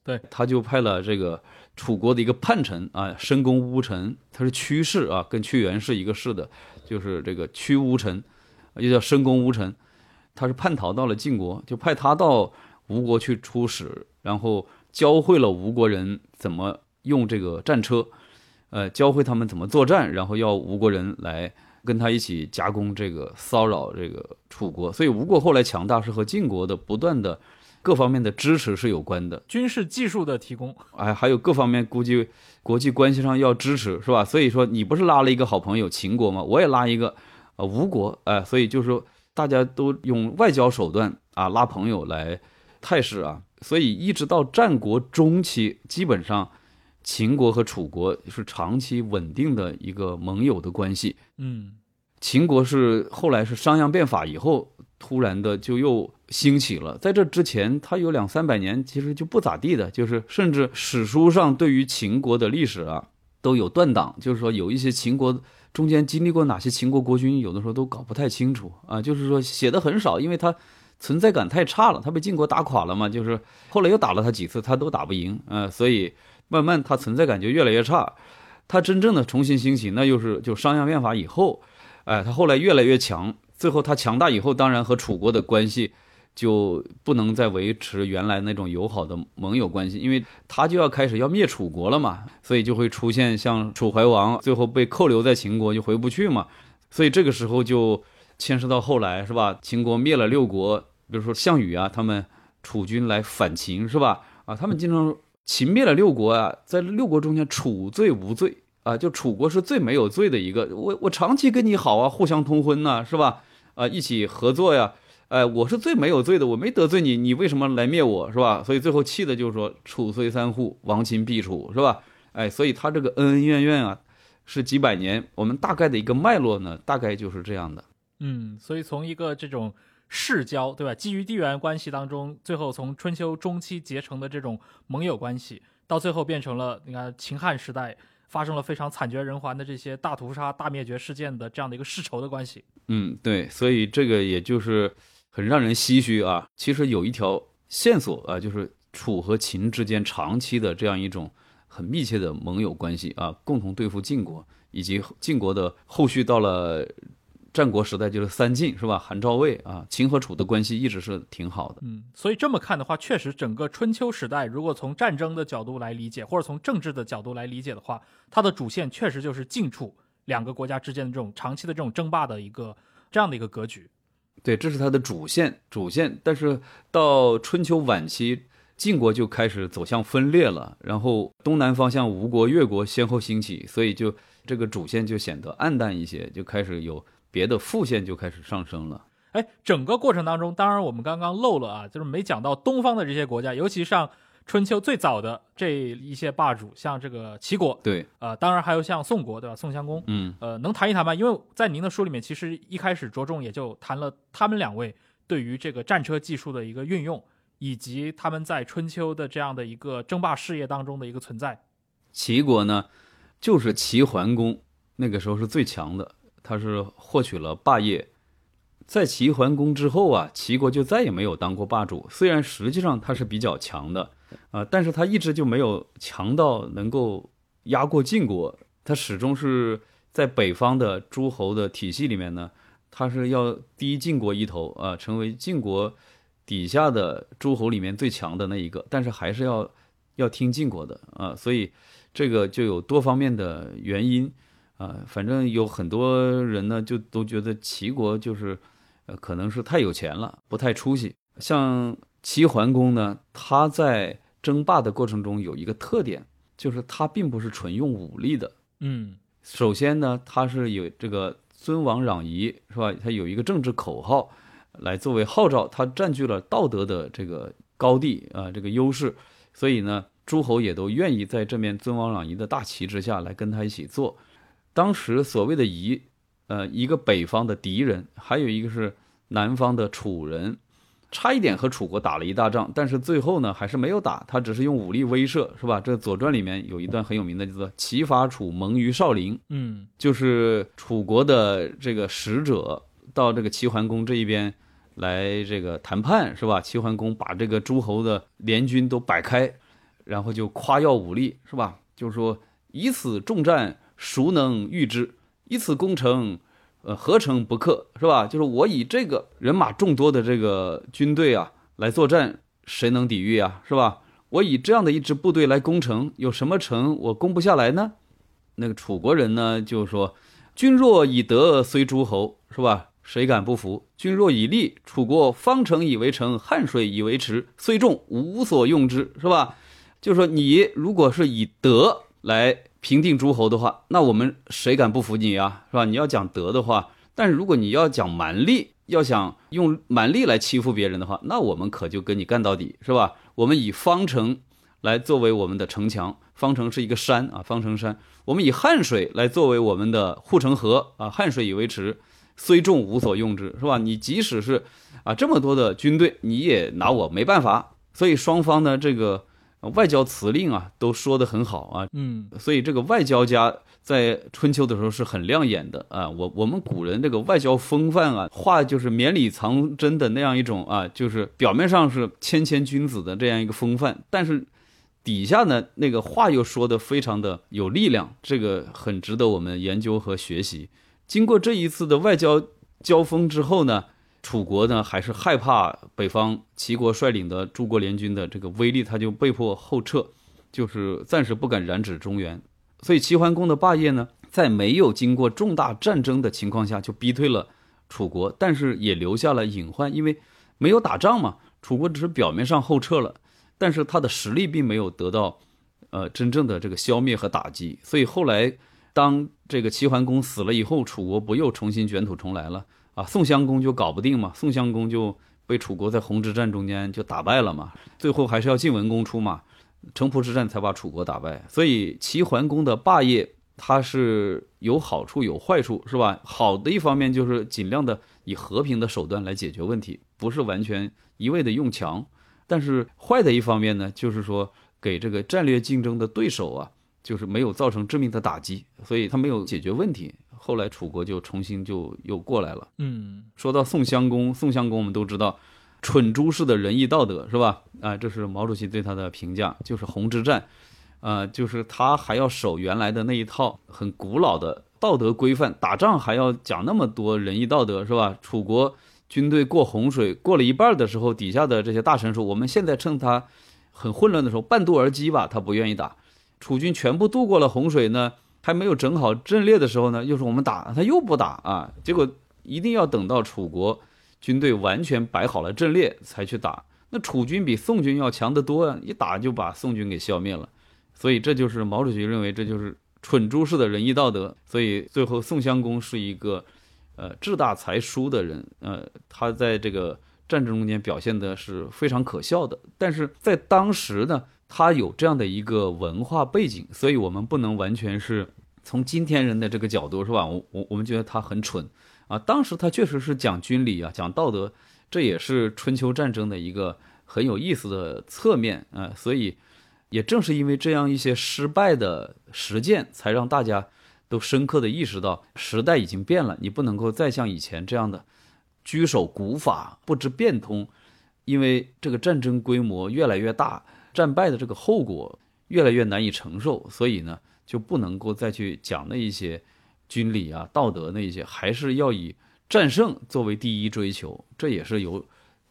对，他就派了这个楚国的一个叛臣啊，申公乌臣，他是屈氏啊，跟屈原是一个氏的，就是这个屈乌臣，又叫申公乌臣，他是叛逃到了晋国，就派他到。吴国去出使，然后教会了吴国人怎么用这个战车，呃，教会他们怎么作战，然后要吴国人来跟他一起夹攻这个骚扰这个楚国。所以吴国后来强大是和晋国的不断的各方面的支持是有关的，军事技术的提供，哎，还有各方面估计国际关系上要支持是吧？所以说你不是拉了一个好朋友秦国吗？我也拉一个，呃，吴国，哎，所以就是说大家都用外交手段啊拉朋友来。态势啊，所以一直到战国中期，基本上秦国和楚国是长期稳定的一个盟友的关系。嗯，秦国是后来是商鞅变法以后，突然的就又兴起了。在这之前，它有两三百年其实就不咋地的，就是甚至史书上对于秦国的历史啊都有断档，就是说有一些秦国中间经历过哪些秦国国君，有的时候都搞不太清楚啊，就是说写的很少，因为它存在感太差了，他被晋国打垮了嘛，就是后来又打了他几次，他都打不赢，啊，所以慢慢他存在感就越来越差。他真正的重新兴起，那又是就商鞅变法以后，哎，他后来越来越强，最后他强大以后，当然和楚国的关系就不能再维持原来那种友好的盟友关系，因为他就要开始要灭楚国了嘛，所以就会出现像楚怀王最后被扣留在秦国就回不去嘛，所以这个时候就牵涉到后来是吧？秦国灭了六国，比如说项羽啊，他们楚军来反秦是吧？啊，他们经常秦灭了六国啊，在六国中间楚最无罪。啊，就楚国是最没有罪的一个，我我长期跟你好啊，互相通婚呐，是吧？啊，一起合作呀，哎，我是最没有罪的，我没得罪你，你为什么来灭我，是吧？所以最后气的就是说，楚虽三户，亡秦必楚，是吧？哎，所以他这个恩恩怨怨啊，是几百年，我们大概的一个脉络呢，大概就是这样的。嗯，所以从一个这种世交，对吧？基于地缘关系当中，最后从春秋中期结成的这种盟友关系，到最后变成了你看秦汉时代。发生了非常惨绝人寰的这些大屠杀、大灭绝事件的这样的一个世仇的关系。嗯，对，所以这个也就是很让人唏嘘啊。其实有一条线索啊，就是楚和秦之间长期的这样一种很密切的盟友关系啊，共同对付晋国，以及晋国的后续到了。战国时代就是三晋是吧？韩赵魏啊，秦和楚的关系一直是挺好的。嗯，所以这么看的话，确实整个春秋时代，如果从战争的角度来理解，或者从政治的角度来理解的话，它的主线确实就是晋楚两个国家之间的这种长期的这种争霸的一个这样的一个格局。对，这是它的主线，主线。但是到春秋晚期，晋国就开始走向分裂了，然后东南方向吴国、越国先后兴起，所以就这个主线就显得暗淡一些，就开始有。别的副线就开始上升了。哎，整个过程当中，当然我们刚刚漏了啊，就是没讲到东方的这些国家，尤其像春秋最早的这一些霸主，像这个齐国，对，呃，当然还有像宋国，对吧？宋襄公，嗯，呃，能谈一谈吗？因为在您的书里面，其实一开始着重也就谈了他们两位对于这个战车技术的一个运用，以及他们在春秋的这样的一个争霸事业当中的一个存在。齐国呢，就是齐桓公那个时候是最强的。他是获取了霸业，在齐桓公之后啊，齐国就再也没有当过霸主。虽然实际上他是比较强的啊，但是他一直就没有强到能够压过晋国。他始终是在北方的诸侯的体系里面呢，他是要低晋国一头啊，成为晋国底下的诸侯里面最强的那一个。但是还是要要听晋国的啊，所以这个就有多方面的原因。啊，反正有很多人呢，就都觉得齐国就是，呃，可能是太有钱了，不太出息。像齐桓公呢，他在争霸的过程中有一个特点，就是他并不是纯用武力的。嗯，首先呢，他是有这个尊王攘夷，是吧？他有一个政治口号来作为号召，他占据了道德的这个高地啊，这个优势。所以呢，诸侯也都愿意在这面尊王攘夷的大旗之下来跟他一起做。当时所谓的夷，呃，一个北方的敌人，还有一个是南方的楚人，差一点和楚国打了一大仗，但是最后呢，还是没有打，他只是用武力威慑，是吧？这《左传》里面有一段很有名的，叫做“齐伐楚，盟于少陵”，嗯，就是楚国的这个使者到这个齐桓公这一边来这个谈判，是吧？齐桓公把这个诸侯的联军都摆开，然后就夸耀武力，是吧？就是说以此重战。孰能御之？以此攻城，呃，何城不克？是吧？就是我以这个人马众多的这个军队啊来作战，谁能抵御啊？是吧？我以这样的一支部队来攻城，有什么城我攻不下来呢？那个楚国人呢，就说：“君若以德虽诸侯，是吧？谁敢不服？君若以利，楚国方城以为城，汉水以为池，虽众无所用之，是吧？就说你如果是以德来。”平定诸侯的话，那我们谁敢不服你啊？是吧？你要讲德的话，但是如果你要讲蛮力，要想用蛮力来欺负别人的话，那我们可就跟你干到底，是吧？我们以方城来作为我们的城墙，方城是一个山啊，方城山。我们以汉水来作为我们的护城河啊，汉水以为池，虽众无所用之，是吧？你即使是啊这么多的军队，你也拿我没办法。所以双方呢，这个外交辞令啊，都说得很好啊。嗯，所以这个外交家在春秋的时候是很亮眼的啊。我我们古人这个外交风范啊，话就是绵里藏针的那样一种啊，就是表面上是谦谦君子的这样一个风范，但是底下呢那个话又说的非常的有力量，这个很值得我们研究和学习。经过这一次的外交交锋之后呢，楚国呢还是害怕北方齐国率领的诸国联军的这个威力，他就被迫后撤，就是暂时不敢染指中原。所以齐桓公的霸业呢，在没有经过重大战争的情况下就逼退了楚国，但是也留下了隐患，因为没有打仗嘛，楚国只是表面上后撤了，但是他的实力并没有得到呃真正的这个消灭和打击。所以后来当这个齐桓公死了以后，楚国不又重新卷土重来了宋襄公就搞不定嘛，宋襄公就被楚国在闳之战中间就打败了嘛，最后还是要晋文公出马。城濮之战才把楚国打败，所以齐桓公的霸业它是有好处有坏处，是吧？好的一方面就是尽量的以和平的手段来解决问题，不是完全一味的用强；但是坏的一方面呢，就是说给这个战略竞争的对手啊，就是没有造成致命的打击，所以他没有解决问题。后来楚国就重新就又过来了。嗯，说到宋襄公，宋襄公我们都知道。蠢猪式的仁义道德是吧？啊，这是毛主席对他的评价，就是红之战，啊，就是他还要守原来的那一套很古老的道德规范，打仗还要讲那么多仁义道德是吧？楚国军队过洪水过了一半的时候，底下的这些大臣说：“我们现在趁他很混乱的时候半渡而击吧。”他不愿意打。楚军全部渡过了洪水呢，还没有整好阵列的时候呢，又是我们打，他又不打啊。结果一定要等到楚国。军队完全摆好了阵列才去打，那楚军比宋军要强得多啊！一打就把宋军给消灭了，所以这就是毛主席认为这就是蠢猪式的仁义道德。所以最后宋襄公是一个，呃，志大才疏的人，呃，他在这个战争中间表现的是非常可笑的。但是在当时呢，他有这样的一个文化背景，所以我们不能完全是从今天人的这个角度是吧？我我我们觉得他很蠢。啊，当时他确实是讲军理啊，讲道德，这也是春秋战争的一个很有意思的侧面啊。所以，也正是因为这样一些失败的实践，才让大家都深刻的意识到，时代已经变了，你不能够再像以前这样的居守古法，不知变通。因为这个战争规模越来越大，战败的这个后果越来越难以承受，所以呢，就不能够再去讲那一些。军礼啊，道德那一些，还是要以战胜作为第一追求，这也是由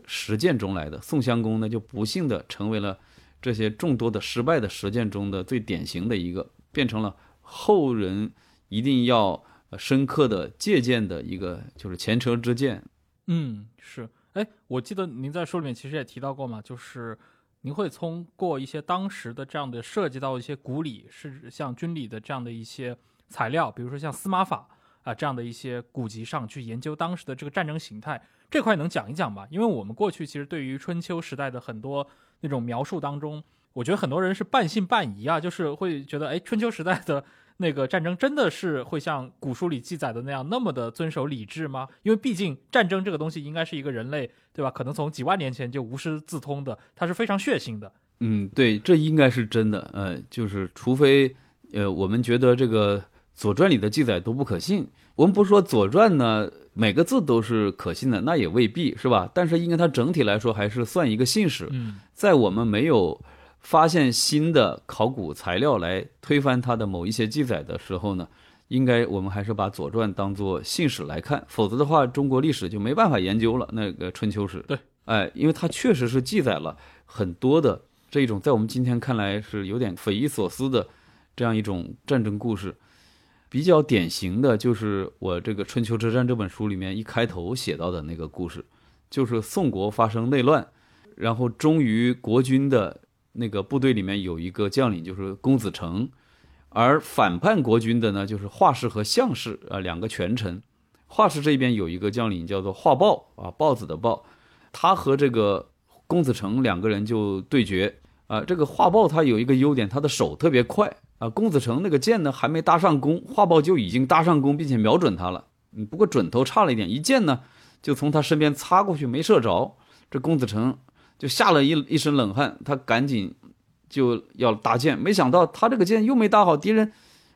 实践中来的。宋襄公呢，就不幸的成为了这些众多的失败的实践中的最典型的一个，变成了后人一定要深刻的借鉴的一个，就是前车之鉴。嗯，是。哎，我记得您在书里面其实也提到过嘛，就是您会通过一些当时的这样的涉及到一些古礼，是像军礼的这样的一些。材料，比如说像司马法啊这样的一些古籍上去研究当时的这个战争形态，这块能讲一讲吧？因为我们过去其实对于春秋时代的很多那种描述当中，我觉得很多人是半信半疑啊，就是会觉得，哎，春秋时代的那个战争真的是会像古书里记载的那样那么的遵守礼制吗？因为毕竟战争这个东西应该是一个人类，对吧？可能从几万年前就无师自通的，它是非常血腥的。嗯，对，这应该是真的。呃，就是除非，呃，我们觉得这个。《左传》里的记载都不可信。我们不说《左传》呢，每个字都是可信的，那也未必是吧？但是，应该它整体来说还是算一个信史。嗯在我们没有发现新的考古材料来推翻它的某一些记载的时候呢，应该我们还是把《左传》当做信史来看。否则的话，中国历史就没办法研究了。那个春秋史，对，哎，因为它确实是记载了很多的这种在我们今天看来是有点匪夷所思的这样一种战争故事。比较典型的就是我这个《春秋之战》这本书里面一开头写到的那个故事，就是宋国发生内乱，然后终于国君的那个部队里面有一个将领就是公子成，而反叛国军的呢就是华氏和项氏啊两个权臣。华氏这边有一个将领叫做华豹啊豹子的豹，他和这个公子成两个人就对决啊。这个华豹他有一个优点，他的手特别快。啊，公子成那个箭呢，还没搭上弓，华豹就已经搭上弓，并且瞄准他了。嗯，不过准头差了一点，一箭呢就从他身边擦过去，没射着。这公子成就吓了一一身冷汗，他赶紧就要搭箭，没想到他这个箭又没搭好，敌人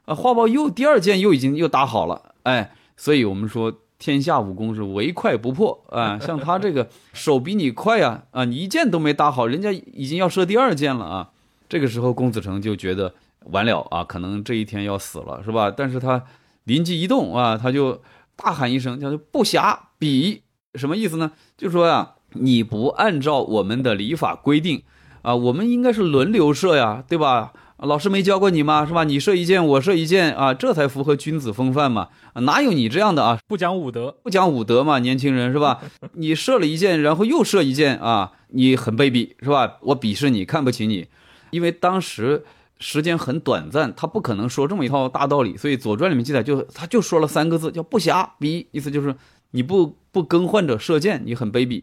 啊花豹又第二箭又已经又搭好了，哎，所以我们说天下武功是唯快不破啊，像他这个手比你快呀，啊，你一箭都没搭好，人家已经要射第二箭了啊，这个时候公子成就觉得完了啊，可能这一天要死了是吧？但是他灵机一动啊，他就大喊一声叫做不暇比，什么意思呢？就说呀。你不按照我们的礼法规定，啊，我们应该是轮流射呀，对吧？老师没教过你吗？是吧？你射一箭，我射一箭啊，这才符合君子风范嘛。哪有你这样的啊？不讲武德，不讲武德嘛，年轻人是吧？你射了一箭，然后又射一箭啊，你很卑鄙是吧？我鄙视你，看不起你，因为当时时间很短暂，他不可能说这么一套大道理，所以《左传》里面记载就他就说了三个字，叫不暇鄙，意思就是你不不更换者射箭，你很卑鄙。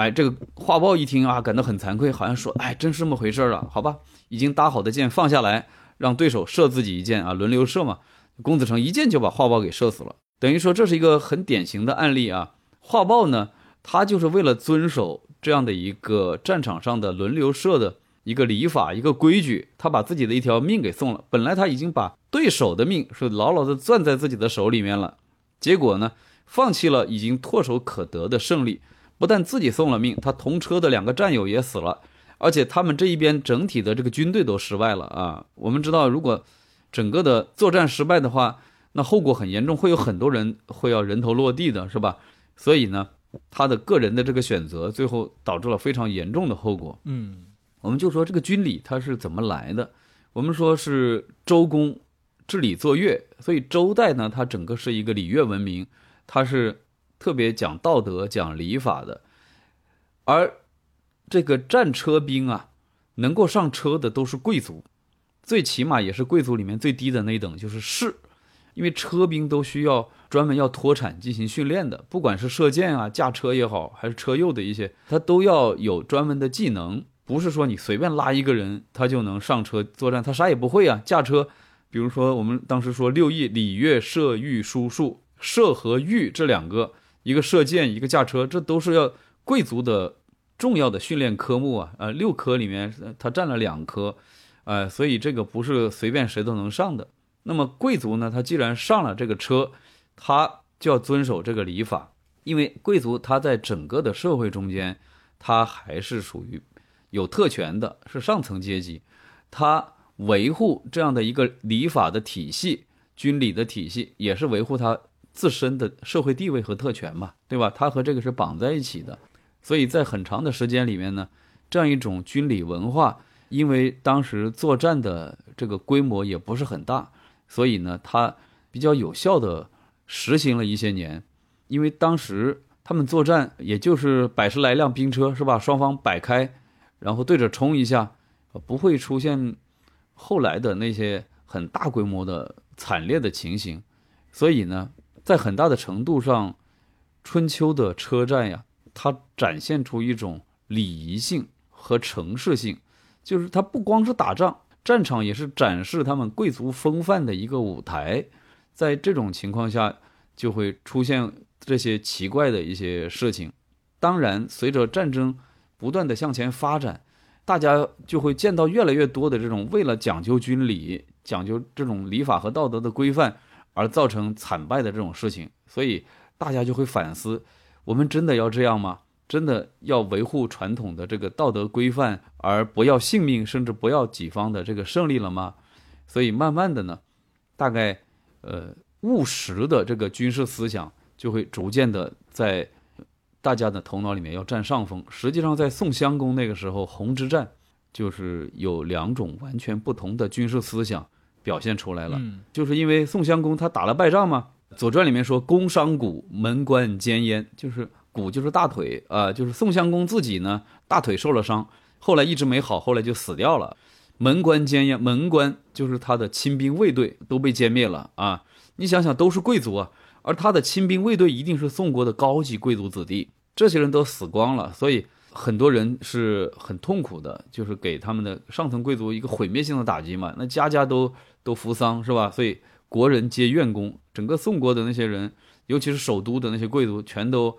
哎，这个画报一听啊，感到很惭愧，好像说，哎，真是这么回事啊？好吧，已经搭好的箭放下来，让对手射自己一箭啊，轮流射嘛。公子成一箭就把画报给射死了，等于说这是一个很典型的案例啊。画报呢，他就是为了遵守这样的一个战场上的轮流射的一个礼法、一个规矩，他把自己的一条命给送了。本来他已经把对手的命是牢牢的攥在自己的手里面了，结果呢，放弃了已经唾手可得的胜利。不但自己送了命，他同车的两个战友也死了，而且他们这一边整体的这个军队都失败了啊！我们知道，如果整个的作战失败的话，那后果很严重，会有很多人会要人头落地的，是吧？所以呢，他的个人的这个选择，最后导致了非常严重的后果。嗯，我们就说这个军礼它是怎么来的？我们说是周公治理作乐，所以周代呢，它整个是一个礼乐文明，它是。特别讲道德、讲礼法的，而这个战车兵啊，能够上车的都是贵族，最起码也是贵族里面最低的那一等，就是士。因为车兵都需要专门要脱产进行训练的，不管是射箭啊、驾车也好，还是车右的一些，他都要有专门的技能，不是说你随便拉一个人他就能上车作战，他啥也不会啊。驾车，比如说我们当时说六艺：礼乐射御书数，射和御这两个。一个射箭，一个驾车，这都是要贵族的重要的训练科目啊！呃，六科里面他占了两科，呃，所以这个不是随便谁都能上的。那么贵族呢，他既然上了这个车，他就要遵守这个礼法，因为贵族他在整个的社会中间，他还是属于有特权的，是上层阶级，他维护这样的一个礼法的体系，军礼的体系，也是维护他。自身的社会地位和特权嘛，对吧？它和这个是绑在一起的，所以在很长的时间里面呢，这样一种军礼文化，因为当时作战的这个规模也不是很大，所以呢，它比较有效的实行了一些年。因为当时他们作战也就是百十来辆兵车，是吧？双方摆开，然后对着冲一下，不会出现后来的那些很大规模的惨烈的情形，所以呢。在很大的程度上，春秋的车站呀，它展现出一种礼仪性和城市性，就是它不光是打仗，战场也是展示他们贵族风范的一个舞台。在这种情况下，就会出现这些奇怪的一些事情。当然，随着战争不断的向前发展，大家就会见到越来越多的这种为了讲究军礼、讲究这种礼法和道德的规范。而造成惨败的这种事情，所以大家就会反思：我们真的要这样吗？真的要维护传统的这个道德规范，而不要性命，甚至不要己方的这个胜利了吗？所以慢慢的呢，大概呃务实的这个军事思想就会逐渐的在大家的头脑里面要占上风。实际上，在宋襄公那个时候，洪之战就是有两种完全不同的军事思想。表现出来了，就是因为宋襄公他打了败仗嘛，《左传》里面说“公伤骨，门关坚焉”，就是骨就是大腿啊，就是宋襄公自己呢大腿受了伤，后来一直没好，后来就死掉了。门关坚焉，门关就是他的亲兵卫队都被歼灭了啊！你想想，都是贵族啊，而他的亲兵卫队一定是宋国的高级贵族子弟，这些人都死光了，所以。很多人是很痛苦的，就是给他们的上层贵族一个毁灭性的打击嘛。那家家都都扶丧是吧？所以国人皆怨公，整个宋国的那些人尤其是首都的那些贵族，全都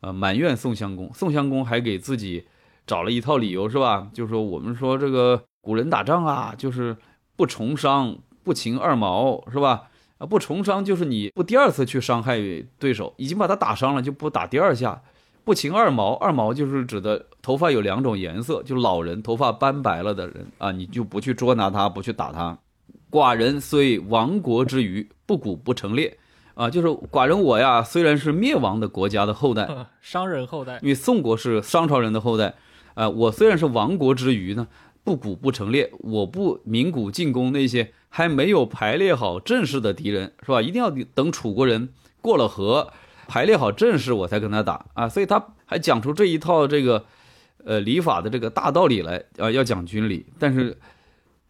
呃埋怨宋襄公。宋襄公还给自己找了一套理由，是吧？就是说我们说这个古人打仗啊，就是不重伤，不擒二毛，是吧？啊，不重伤就是你不第二次去伤害对手，已经把他打伤了，就不打第二下。不擒二毛，二毛就是指的头发有两种颜色，就老人头发斑白了的人啊，你就不去捉拿他，不去打他。寡人虽亡国之余，不鼓不成列，啊，就是寡人我呀，虽然是灭亡的国家的后代，商人后代，因为宋国是商朝人的后代，呃，我虽然是亡国之余呢，不鼓不成列，我不鸣鼓进攻那些还没有排列好阵势的敌人，是吧？一定要等楚国人过了河。排列好阵势，我才跟他打啊！所以他还讲出这一套这个，呃，礼法的这个大道理来啊，要讲军礼。但是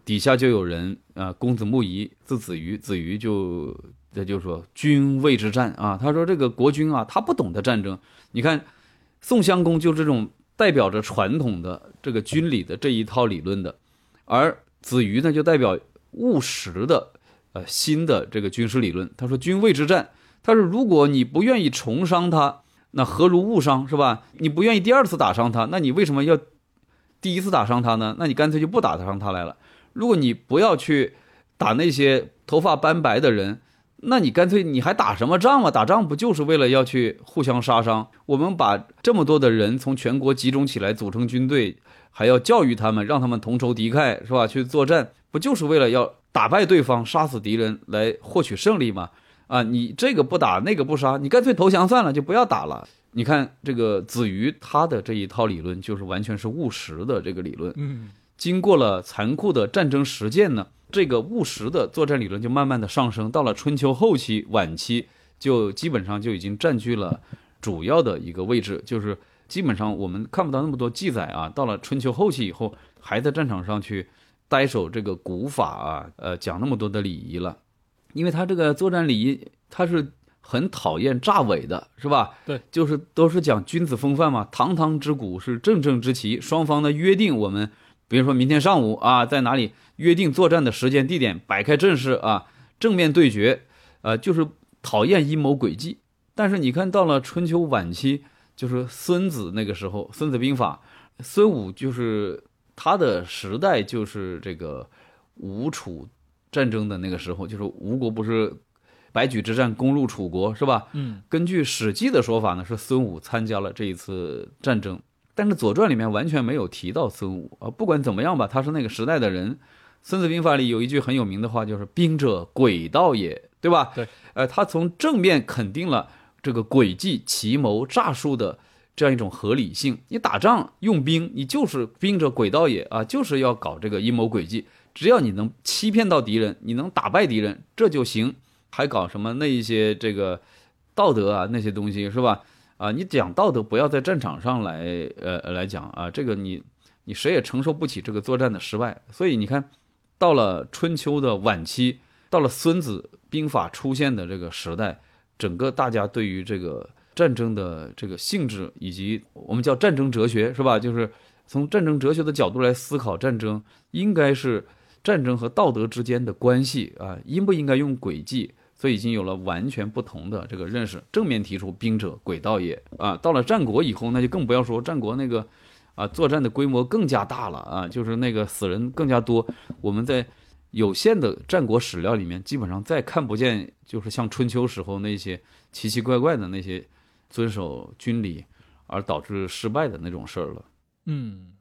底下就有人啊，公子木仪字子瑜，子瑜就这就说军未之战啊，他说这个国君啊，他不懂得战争。你看宋襄公就这种代表着传统的这个军礼的这一套理论的，而子瑜呢就代表务实的呃新的这个军事理论。他说军未之战。他说：“如果你不愿意重伤他，那何如误伤，是吧？你不愿意第二次打伤他，那你为什么要第一次打伤他呢？那你干脆就不打伤他来了。如果你不要去打那些头发斑白的人，那你干脆你还打什么仗嘛？打仗不就是为了要去互相杀伤？我们把这么多的人从全国集中起来组成军队，还要教育他们，让他们同仇敌忾，是吧？去作战，不就是为了要打败对方，杀死敌人，来获取胜利吗？”啊，你这个不打，那个不杀，你干脆投降算了，就不要打了。你看这个子瑜他的这一套理论，就是完全是务实的这个理论。嗯，经过了残酷的战争实践呢，这个务实的作战理论就慢慢的上升，到了春秋后期、晚期，就基本上就已经占据了主要的一个位置。就是基本上我们看不到那么多记载啊，到了春秋后期以后，还在战场上去呆守这个古法啊，呃，讲那么多的礼仪了。因为他这个作战礼仪，他是很讨厌诈伪的，是吧？对，就是都是讲君子风范嘛。堂堂之鼓是正正之旗，双方的约定，我们比如说明天上午啊，在哪里约定作战的时间地点，摆开阵势啊，正面对决，呃，就是讨厌阴谋诡计。但是你看到了春秋晚期，就是孙子那个时候，《孙子兵法》，孙武就是他的时代，就是这个吴楚。战争的那个时候，就是吴国不是白举之战攻入楚国，是吧？嗯，根据《史记》的说法呢，是孙武参加了这一次战争，但是《左传》里面完全没有提到孙武啊。不管怎么样吧，他是那个时代的人。《孙子兵法》里有一句很有名的话，就是“兵者，诡道也”，对吧？对，呃，他从正面肯定了这个诡计、奇谋、诈术的这样一种合理性。你打仗用兵，你就是“兵者，诡道也”啊，就是要搞这个阴谋诡计。只要你能欺骗到敌人，你能打败敌人，这就行。还搞什么那一些这个道德啊那些东西是吧？啊，你讲道德不要在战场上来呃来讲啊，这个你你谁也承受不起这个作战的失败。所以你看到了春秋的晚期，到了孙子兵法出现的这个时代，整个大家对于这个战争的这个性质以及我们叫战争哲学是吧？就是从战争哲学的角度来思考战争，应该是。战争和道德之间的关系啊，应不应该用诡计？所以已经有了完全不同的这个认识。正面提出“兵者，诡道也”啊。到了战国以后，那就更不要说战国那个啊，作战的规模更加大了啊，就是那个死人更加多。我们在有限的战国史料里面，基本上再看不见，就是像春秋时候那些奇奇怪怪的那些遵守军礼而导致失败的那种事儿了。嗯。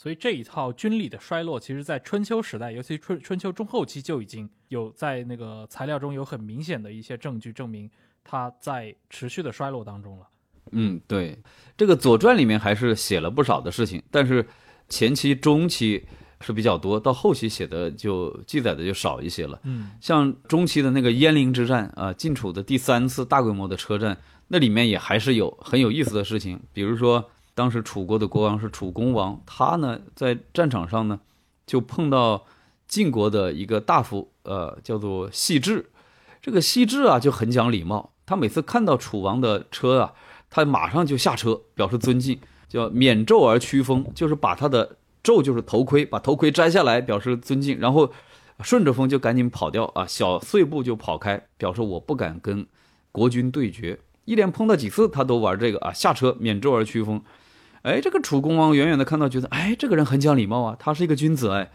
所以这一套军礼的衰落，其实，在春秋时代，尤其春春秋中后期，就已经有在那个材料中有很明显的一些证据证明它在持续的衰落当中了。嗯，对，这个《左传》里面还是写了不少的事情，但是前期、中期是比较多，到后期写的就记载的就少一些了。嗯，像中期的那个鄢陵之战啊，晋楚的第三次大规模的车战，那里面也还是有很有意思的事情，比如说。当时楚国的国王是楚公王，他呢在战场上呢，就碰到晋国的一个大夫，呃，叫做细致。这个细致啊就很讲礼貌，他每次看到楚王的车啊，他马上就下车表示尊敬，叫免胄而屈风，就是把他的胄就是头盔，把头盔摘下来表示尊敬，然后顺着风就赶紧跑掉啊，小碎步就跑开，表示我不敢跟国军对决，一连碰到几次，他都玩这个啊，下车免舟而驱风。哎，这个楚公王远远的看到，觉得哎，这个人很讲礼貌啊，他是一个君子哎，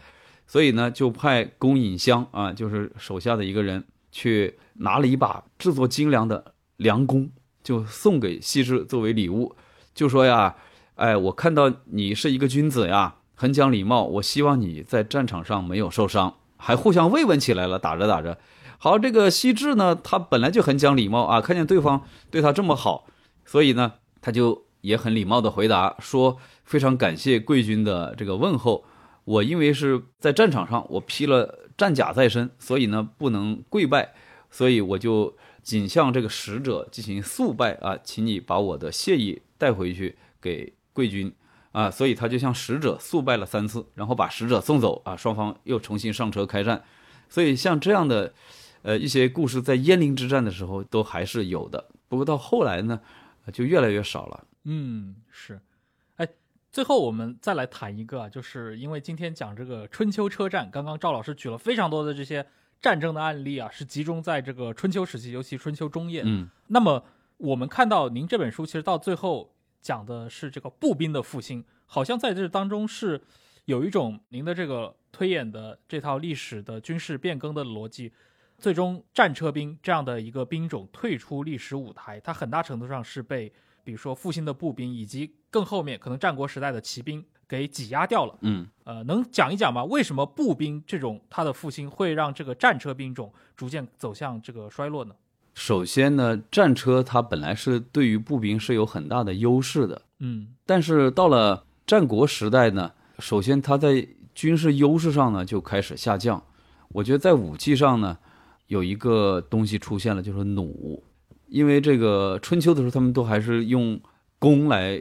所以呢，就派公尹相啊，就是手下的一个人去拿了一把制作精良的良弓，就送给西至作为礼物，就说呀，哎，我看到你是一个君子呀，很讲礼貌，我希望你在战场上没有受伤，还互相慰问起来了，打着打着。好，这个西至呢，他本来就很讲礼貌啊，看见对方对他这么好，所以呢，他就也很礼貌的回答说，非常感谢贵军的这个问候。我因为是在战场上，我披了战甲在身，所以呢不能跪拜，所以我就仅向这个使者进行速拜啊，请你把我的谢意带回去给贵军啊。所以他就向使者速拜了三次，然后把使者送走啊，双方又重新上车开战。所以像这样的。呃，一些故事在鄢陵之战的时候都还是有的，不过到后来呢，就越来越少了。嗯，是。哎，最后我们再来谈一个，就是因为今天讲这个春秋车战，刚刚赵老师举了非常多的这些战争的案例啊，是集中在这个春秋时期，尤其春秋中叶。嗯，那么我们看到您这本书其实到最后讲的是这个步兵的复兴，好像在这当中是有一种您的这个推演的这套历史的军事变更的逻辑。最终，战车兵这样的一个兵种退出历史舞台，它很大程度上是被，比如说复兴的步兵以及更后面可能战国时代的骑兵给挤压掉了。嗯，呃，能讲一讲吗？为什么步兵这种它的复兴会让这个战车兵种逐渐走向这个衰落呢？首先呢，战车它本来是对于步兵是有很大的优势的。嗯，但是到了战国时代呢，首先它在军事优势上呢就开始下降。我觉得在武器上呢。有一个东西出现了，就是弩，因为这个春秋的时候，他们都还是用弓来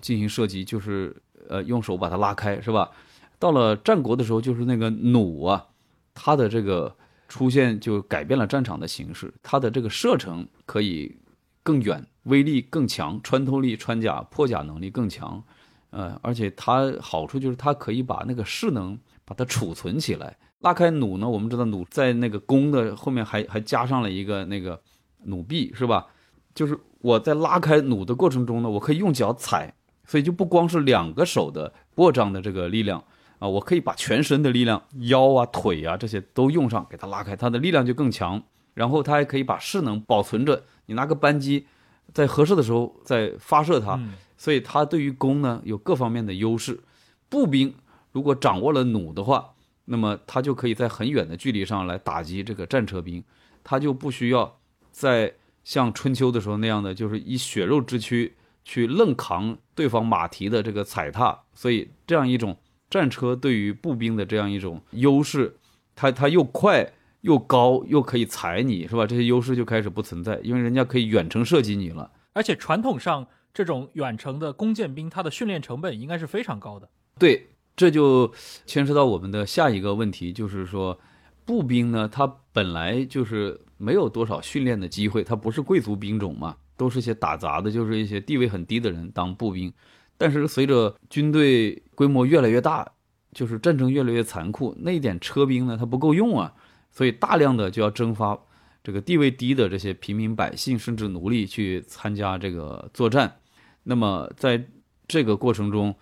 进行射击，就是呃用手把它拉开，是吧？到了战国的时候，就是那个弩啊，它的这个出现就改变了战场的形式，它的这个射程可以更远，威力更强，穿透力、穿甲破甲能力更强，呃，而且它好处就是它可以把那个势能把它储存起来。拉开弩呢？我们知道弩在那个弓的后面还还加上了一个那个弩臂，是吧？就是我在拉开弩的过程中呢，我可以用脚踩，所以就不光是两个手的握张的这个力量啊，我可以把全身的力量，腰啊、腿啊这些都用上，给它拉开，它的力量就更强。然后它还可以把势能保存着，你拿个扳机，在合适的时候再发射它，所以它对于弓呢有各方面的优势。步兵如果掌握了弩的话，那么他就可以在很远的距离上来打击这个战车兵，他就不需要在像春秋的时候那样的，就是以血肉之躯去愣扛对方马蹄的这个踩踏。所以这样一种战车对于步兵的这样一种优势，它它又快又高又可以踩你，是吧？这些优势就开始不存在，因为人家可以远程射击你了。而且传统上这种远程的弓箭兵，它的训练成本应该是非常高的。对。这就牵涉到我们的下一个问题，就是说，步兵呢，他本来就是没有多少训练的机会，他不是贵族兵种嘛，都是一些打杂的，就是一些地位很低的人当步兵。但是随着军队规模越来越大，就是战争越来越残酷，那一点车兵呢，它不够用啊，所以大量的就要征发这个地位低的这些平民百姓，甚至奴隶去参加这个作战。那么在这个过程中，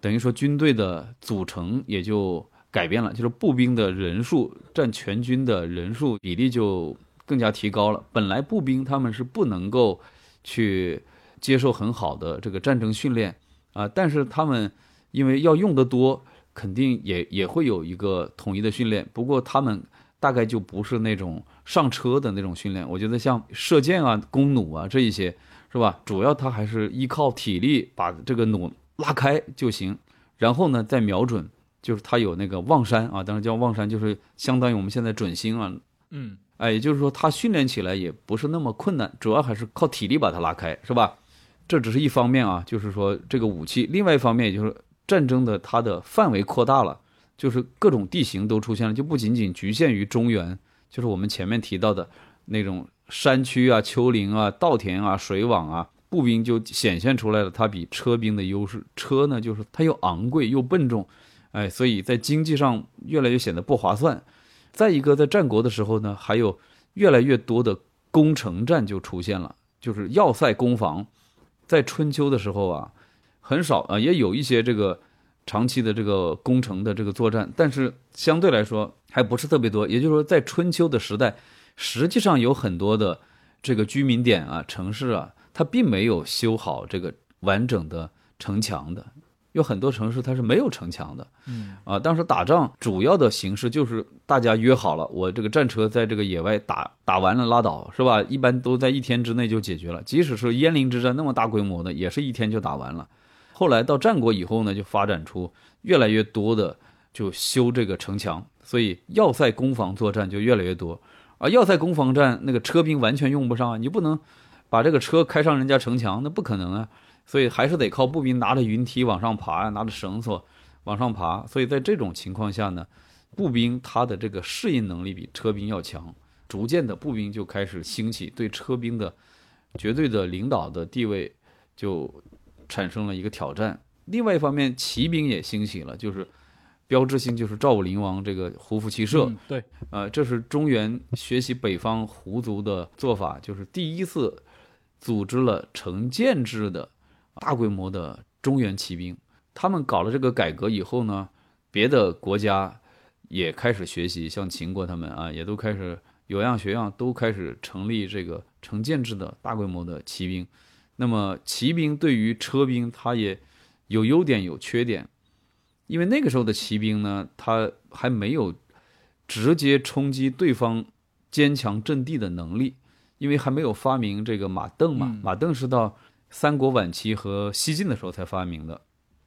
等于说军队的组成也就改变了，就是步兵的人数占全军的人数比例就更加提高了。本来步兵他们是不能够去接受很好的这个战争训练啊，但是他们因为要用得多，肯定也也会有一个统一的训练。不过他们大概就不是那种上车的那种训练。我觉得像射箭啊、弓弩啊这一些，是吧？主要他还是依靠体力把这个弩。拉开就行，然后呢再瞄准，就是它有那个望山啊，当然叫望山，就是相当于我们现在准星啊。嗯，哎，也就是说它训练起来也不是那么困难，主要还是靠体力把它拉开，是吧？这只是一方面啊，就是说这个武器，另外一方面也就是战争的它的范围扩大了，就是各种地形都出现了，就不仅仅局限于中原，就是我们前面提到的那种山区啊、丘陵啊、稻田啊、水网啊。步兵就显现出来了，它比车兵的优势。车呢，就是它又昂贵又笨重，哎，所以在经济上越来越显得不划算。再一个，在战国的时候呢，还有越来越多的攻城战就出现了，就是要塞攻防，在春秋的时候啊，很少啊，也有一些这个长期的这个攻城的这个作战，但是相对来说还不是特别多。也就是说，在春秋的时代，实际上有很多的这个居民点啊、城市啊，它并没有修好这个完整的城墙的。有很多城市它是没有城墙的，嗯啊，当时打仗主要的形式就是大家约好了，我这个战车在这个野外打打完了拉倒，是吧？一般都在一天之内就解决了。即使是鄢陵之战那么大规模的，也是一天就打完了。后来到战国以后呢，就发展出越来越多的就修这个城墙，所以要塞攻防作战就越来越多。而要塞攻防战那个车兵完全用不上啊，你不能把这个车开上人家城墙，那不可能啊。所以还是得靠步兵拿着云梯往上爬呀，拿着绳索往上爬。所以在这种情况下呢，步兵他的这个适应能力比车兵要强，逐渐的步兵就开始兴起，对车兵的绝对的领导的地位就产生了一个挑战。另外一方面，骑兵也兴起了，就是标志性就是赵武灵王这个胡服骑射，嗯对，呃，这是中原学习北方胡族的做法，就是第一次组织了成建制的大规模的中原骑兵。他们搞了这个改革以后呢，别的国家也开始学习，像秦国他们啊，也都开始有样学样，都开始成立这个成建制的大规模的骑兵。那么骑兵对于车兵，它也有优点有缺点，因为那个时候的骑兵呢，他还没有直接冲击对方坚强阵地的能力，因为还没有发明这个马镫嘛。嗯马镫是到三国晚期和西晋的时候才发明的，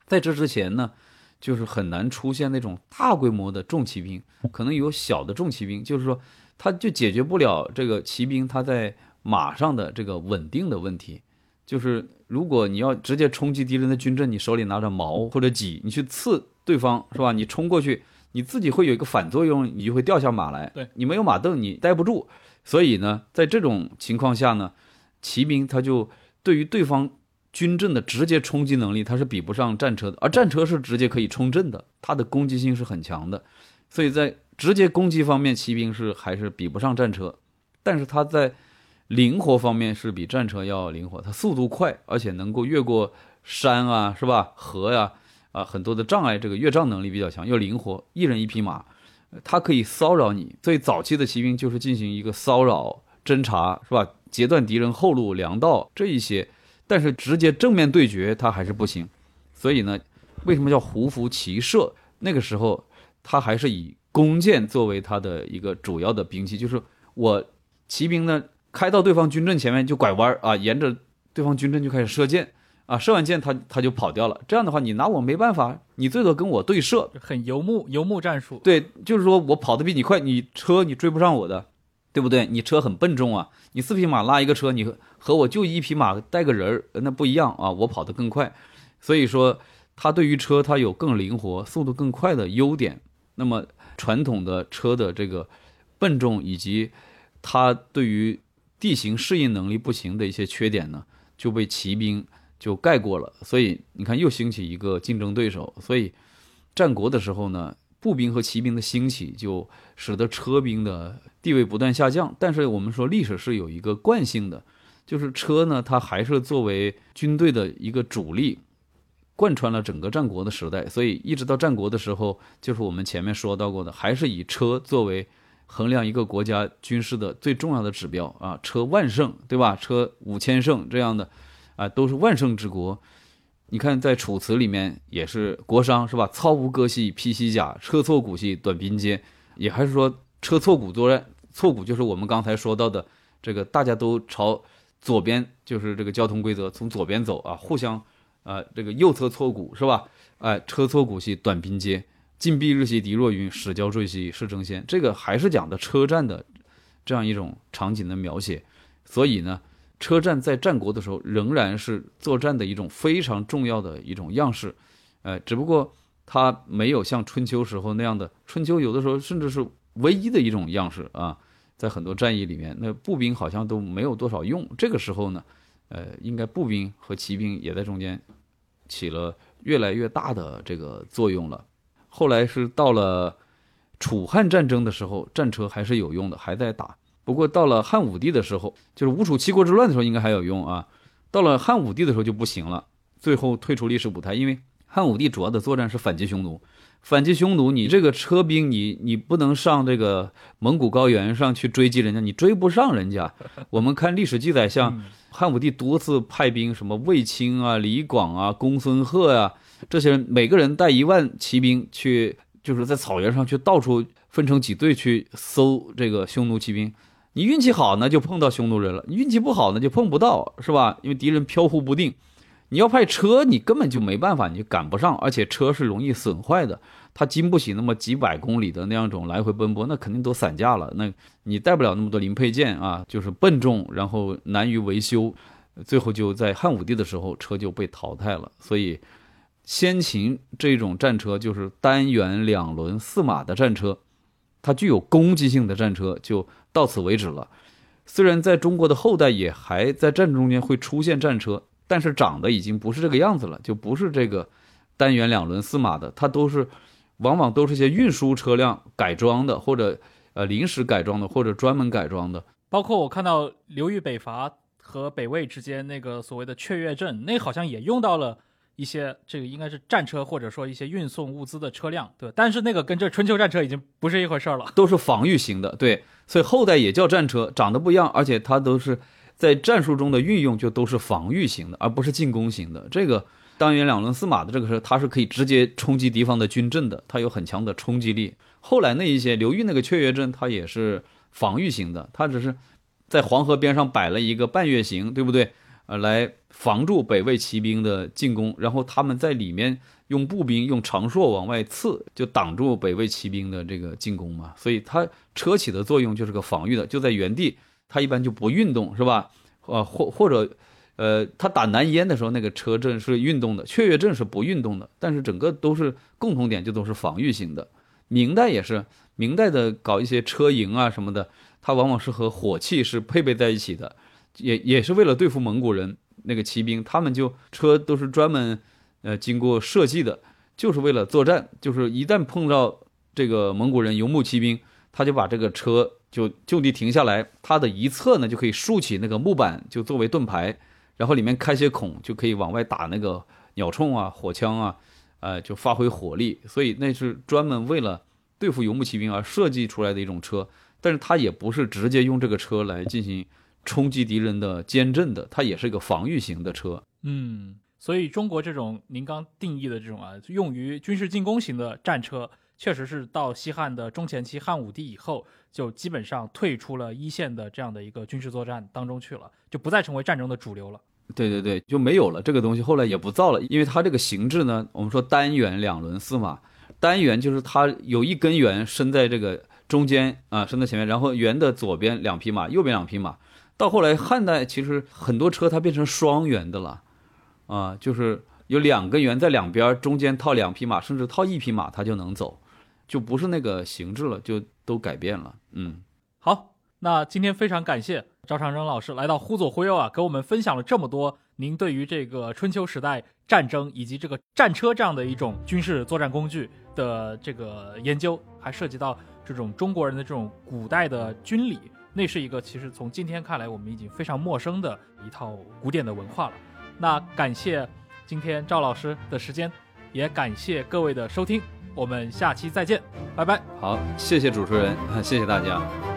在这之前呢，就是很难出现那种大规模的重骑兵，可能有小的重骑兵，就是说，它就解决不了这个骑兵它在马上的这个稳定的问题。就是如果你要直接冲击敌人的军阵，你手里拿着矛或者戟，你去刺对方是吧？你冲过去，你自己会有一个反作用，你就会掉下马来。对你没有马镫，你待不住。所以呢，在这种情况下呢，骑兵他就对于对方军阵的直接冲击能力，它是比不上战车的，而战车是直接可以冲阵的，它的攻击性是很强的。所以在直接攻击方面，骑兵是还是比不上战车，但是它在灵活方面是比战车要灵活，它速度快，而且能够越过山啊，是吧？河呀、啊，很多的障碍，这个越障能力比较强，又灵活，一人一匹马，它可以骚扰你。所以早期的骑兵就是进行一个骚扰、侦察，是吧？截断敌人后路、粮道这一些，但是直接正面对决他还是不行。所以呢，为什么叫胡服骑射？那个时候，他还是以弓箭作为他的一个主要的兵器，就是我骑兵呢开到对方军阵前面就拐弯儿啊，沿着对方军阵就开始射箭啊，射完箭他他就跑掉了。这样的话，你拿我没办法，你最多跟我对射，很游牧游牧战术。对，就是说我跑得比你快，你车你追不上我的，对不对？你车很笨重啊，你四匹马拉一个车，你和我就一匹马带个人儿，那不一样啊，我跑得更快。所以说，它对于车它有更灵活、速度更快的优点。那么传统的车的这个笨重以及它对于地形适应能力不行的一些缺点呢，就被骑兵就盖过了。所以你看，又兴起一个竞争对手。所以战国的时候呢，步兵和骑兵的兴起，就使得车兵的地位不断下降。但是我们说历史是有一个惯性的，就是车呢，它还是作为军队的一个主力，贯穿了整个战国的时代。所以一直到战国的时候，就是我们前面说到过的，还是以车作为衡量一个国家军事的最重要的指标啊。车万胜，对吧？车五千胜这样的，啊，都是万胜之国。你看，在《楚辞》里面也是国殇是吧？操无戈兮，披犀甲，车错骨兮，短兵接，也还是说车错骨作战。错骨就是我们刚才说到的这个，大家都朝左边，就是这个交通规则，从左边走啊，互相啊，这个右侧错骨是吧？哎，车错骨兮，短兵接，进避日兮，敌若云，使交坠兮，是争先。这个还是讲的车战的这样一种场景的描写。所以呢，车战在战国的时候仍然是作战的一种非常重要的一种样式，呃，只不过它没有像春秋时候那样的，春秋有的时候甚至是唯一的一种样式啊，在很多战役里面，那步兵好像都没有多少用。这个时候呢，呃，应该步兵和骑兵也在中间起了越来越大的这个作用了。后来是到了楚汉战争的时候，战车还是有用的，还在打。不过到了汉武帝的时候，就是吴楚七国之乱的时候，应该还有用啊。到了汉武帝的时候就不行了，最后退出历史舞台，因为汉武帝主要的作战是反击匈奴。反击匈奴，你这个车兵，你你不能上这个蒙古高原上去追击人家，你追不上人家。我们看历史记载，像汉武帝多次派兵，什么卫青啊、李广啊、公孙贺呀，这些人每个人带一万骑兵去，就是在草原上去到处分成几队去搜这个匈奴骑兵。你运气好呢，就碰到匈奴人了；你运气不好呢，就碰不到，是吧？因为敌人飘忽不定。你要派车，你根本就没办法，你就赶不上，而且车是容易损坏的，它经不起那么几百公里的那样种来回奔波，那肯定都散架了。那你带不了那么多零配件啊，就是笨重，然后难于维修，最后就在汉武帝的时候车就被淘汰了。所以，先秦这种战车就是单元两轮四马的战车，它具有攻击性的战车就到此为止了。虽然在中国的后代也还在战争中间会出现战车。但是长得已经不是这个样子了，就不是这个单元两轮四马的，它都是往往都是些运输车辆改装的，或者呃临时改装的，或者专门改装的。包括我看到刘裕北伐和北魏之间那个所谓的雀跃阵，那好像也用到了一些这个应该是战车或者说一些运送物资的车辆，对。但是那个跟这春秋战车已经不是一回事了，都是防御型的，对。所以后代也叫战车，长得不一样，而且它都是。在战术中的运用就都是防御型的，而不是进攻型的。这个单元两轮四马的这个车，它是可以直接冲击敌方的军阵的，它有很强的冲击力。后来那一些刘裕那个雀跃阵，它也是防御型的，它只是在黄河边上摆了一个半月形，对不对？呃，来防住北魏骑兵的进攻，然后他们在里面用步兵用长槊往外刺，就挡住北魏骑兵的这个进攻嘛。所以它车起的作用就是个防御的，就在原地。它一般就不运动，是吧？呃，或或者，呃，他打南燕的时候，那个车阵是运动的，雀跃阵是不运动的。但是整个都是共同点，就都是防御型的。明代也是，明代的搞一些车营啊什么的，它往往是和火器是配备在一起的，也也是为了对付蒙古人那个骑兵，他们就车都是专门呃经过设计的，就是为了作战，就是一旦碰到这个蒙古人游牧骑兵，他就把这个车。就就地停下来，它的一侧呢就可以竖起那个木板，就作为盾牌，然后里面开些孔，就可以往外打那个鸟铳啊、火枪啊，呃，就发挥火力。所以那是专门为了对付游牧骑兵而设计出来的一种车，但是它也不是直接用这个车来进行冲击敌人的坚阵的，它也是一个防御型的车。嗯，所以中国这种您刚定义的这种啊，用于军事进攻型的战车。确实是到西汉的中前期，汉武帝以后就基本上退出了一线的这样的一个军事作战当中去了，就不再成为战争的主流了。对对对，就没有了这个东西，后来也不造了，因为它这个形制呢，我们说单元两轮四马，单元就是它有一根圆伸在这个中间啊，伸在前面，然后圆的左边两匹马，右边两匹马。到后来汉代其实很多车它变成双圆的了，啊，就是有两个圆在两边，中间套两匹马，甚至套一匹马，它就能走。就不是那个形制了，就都改变了。嗯，好，那今天非常感谢赵长征老师来到忽左忽右啊，给我们分享了这么多您对于这个春秋时代战争以及这个战车这样的一种军事作战工具的这个研究，还涉及到这种中国人的这种古代的军礼，那是一个其实从今天看来我们已经非常陌生的一套古典的文化了。那感谢今天赵老师的时间，也感谢各位的收听。我们下期再见，拜拜。好，谢谢主持人，谢谢大家。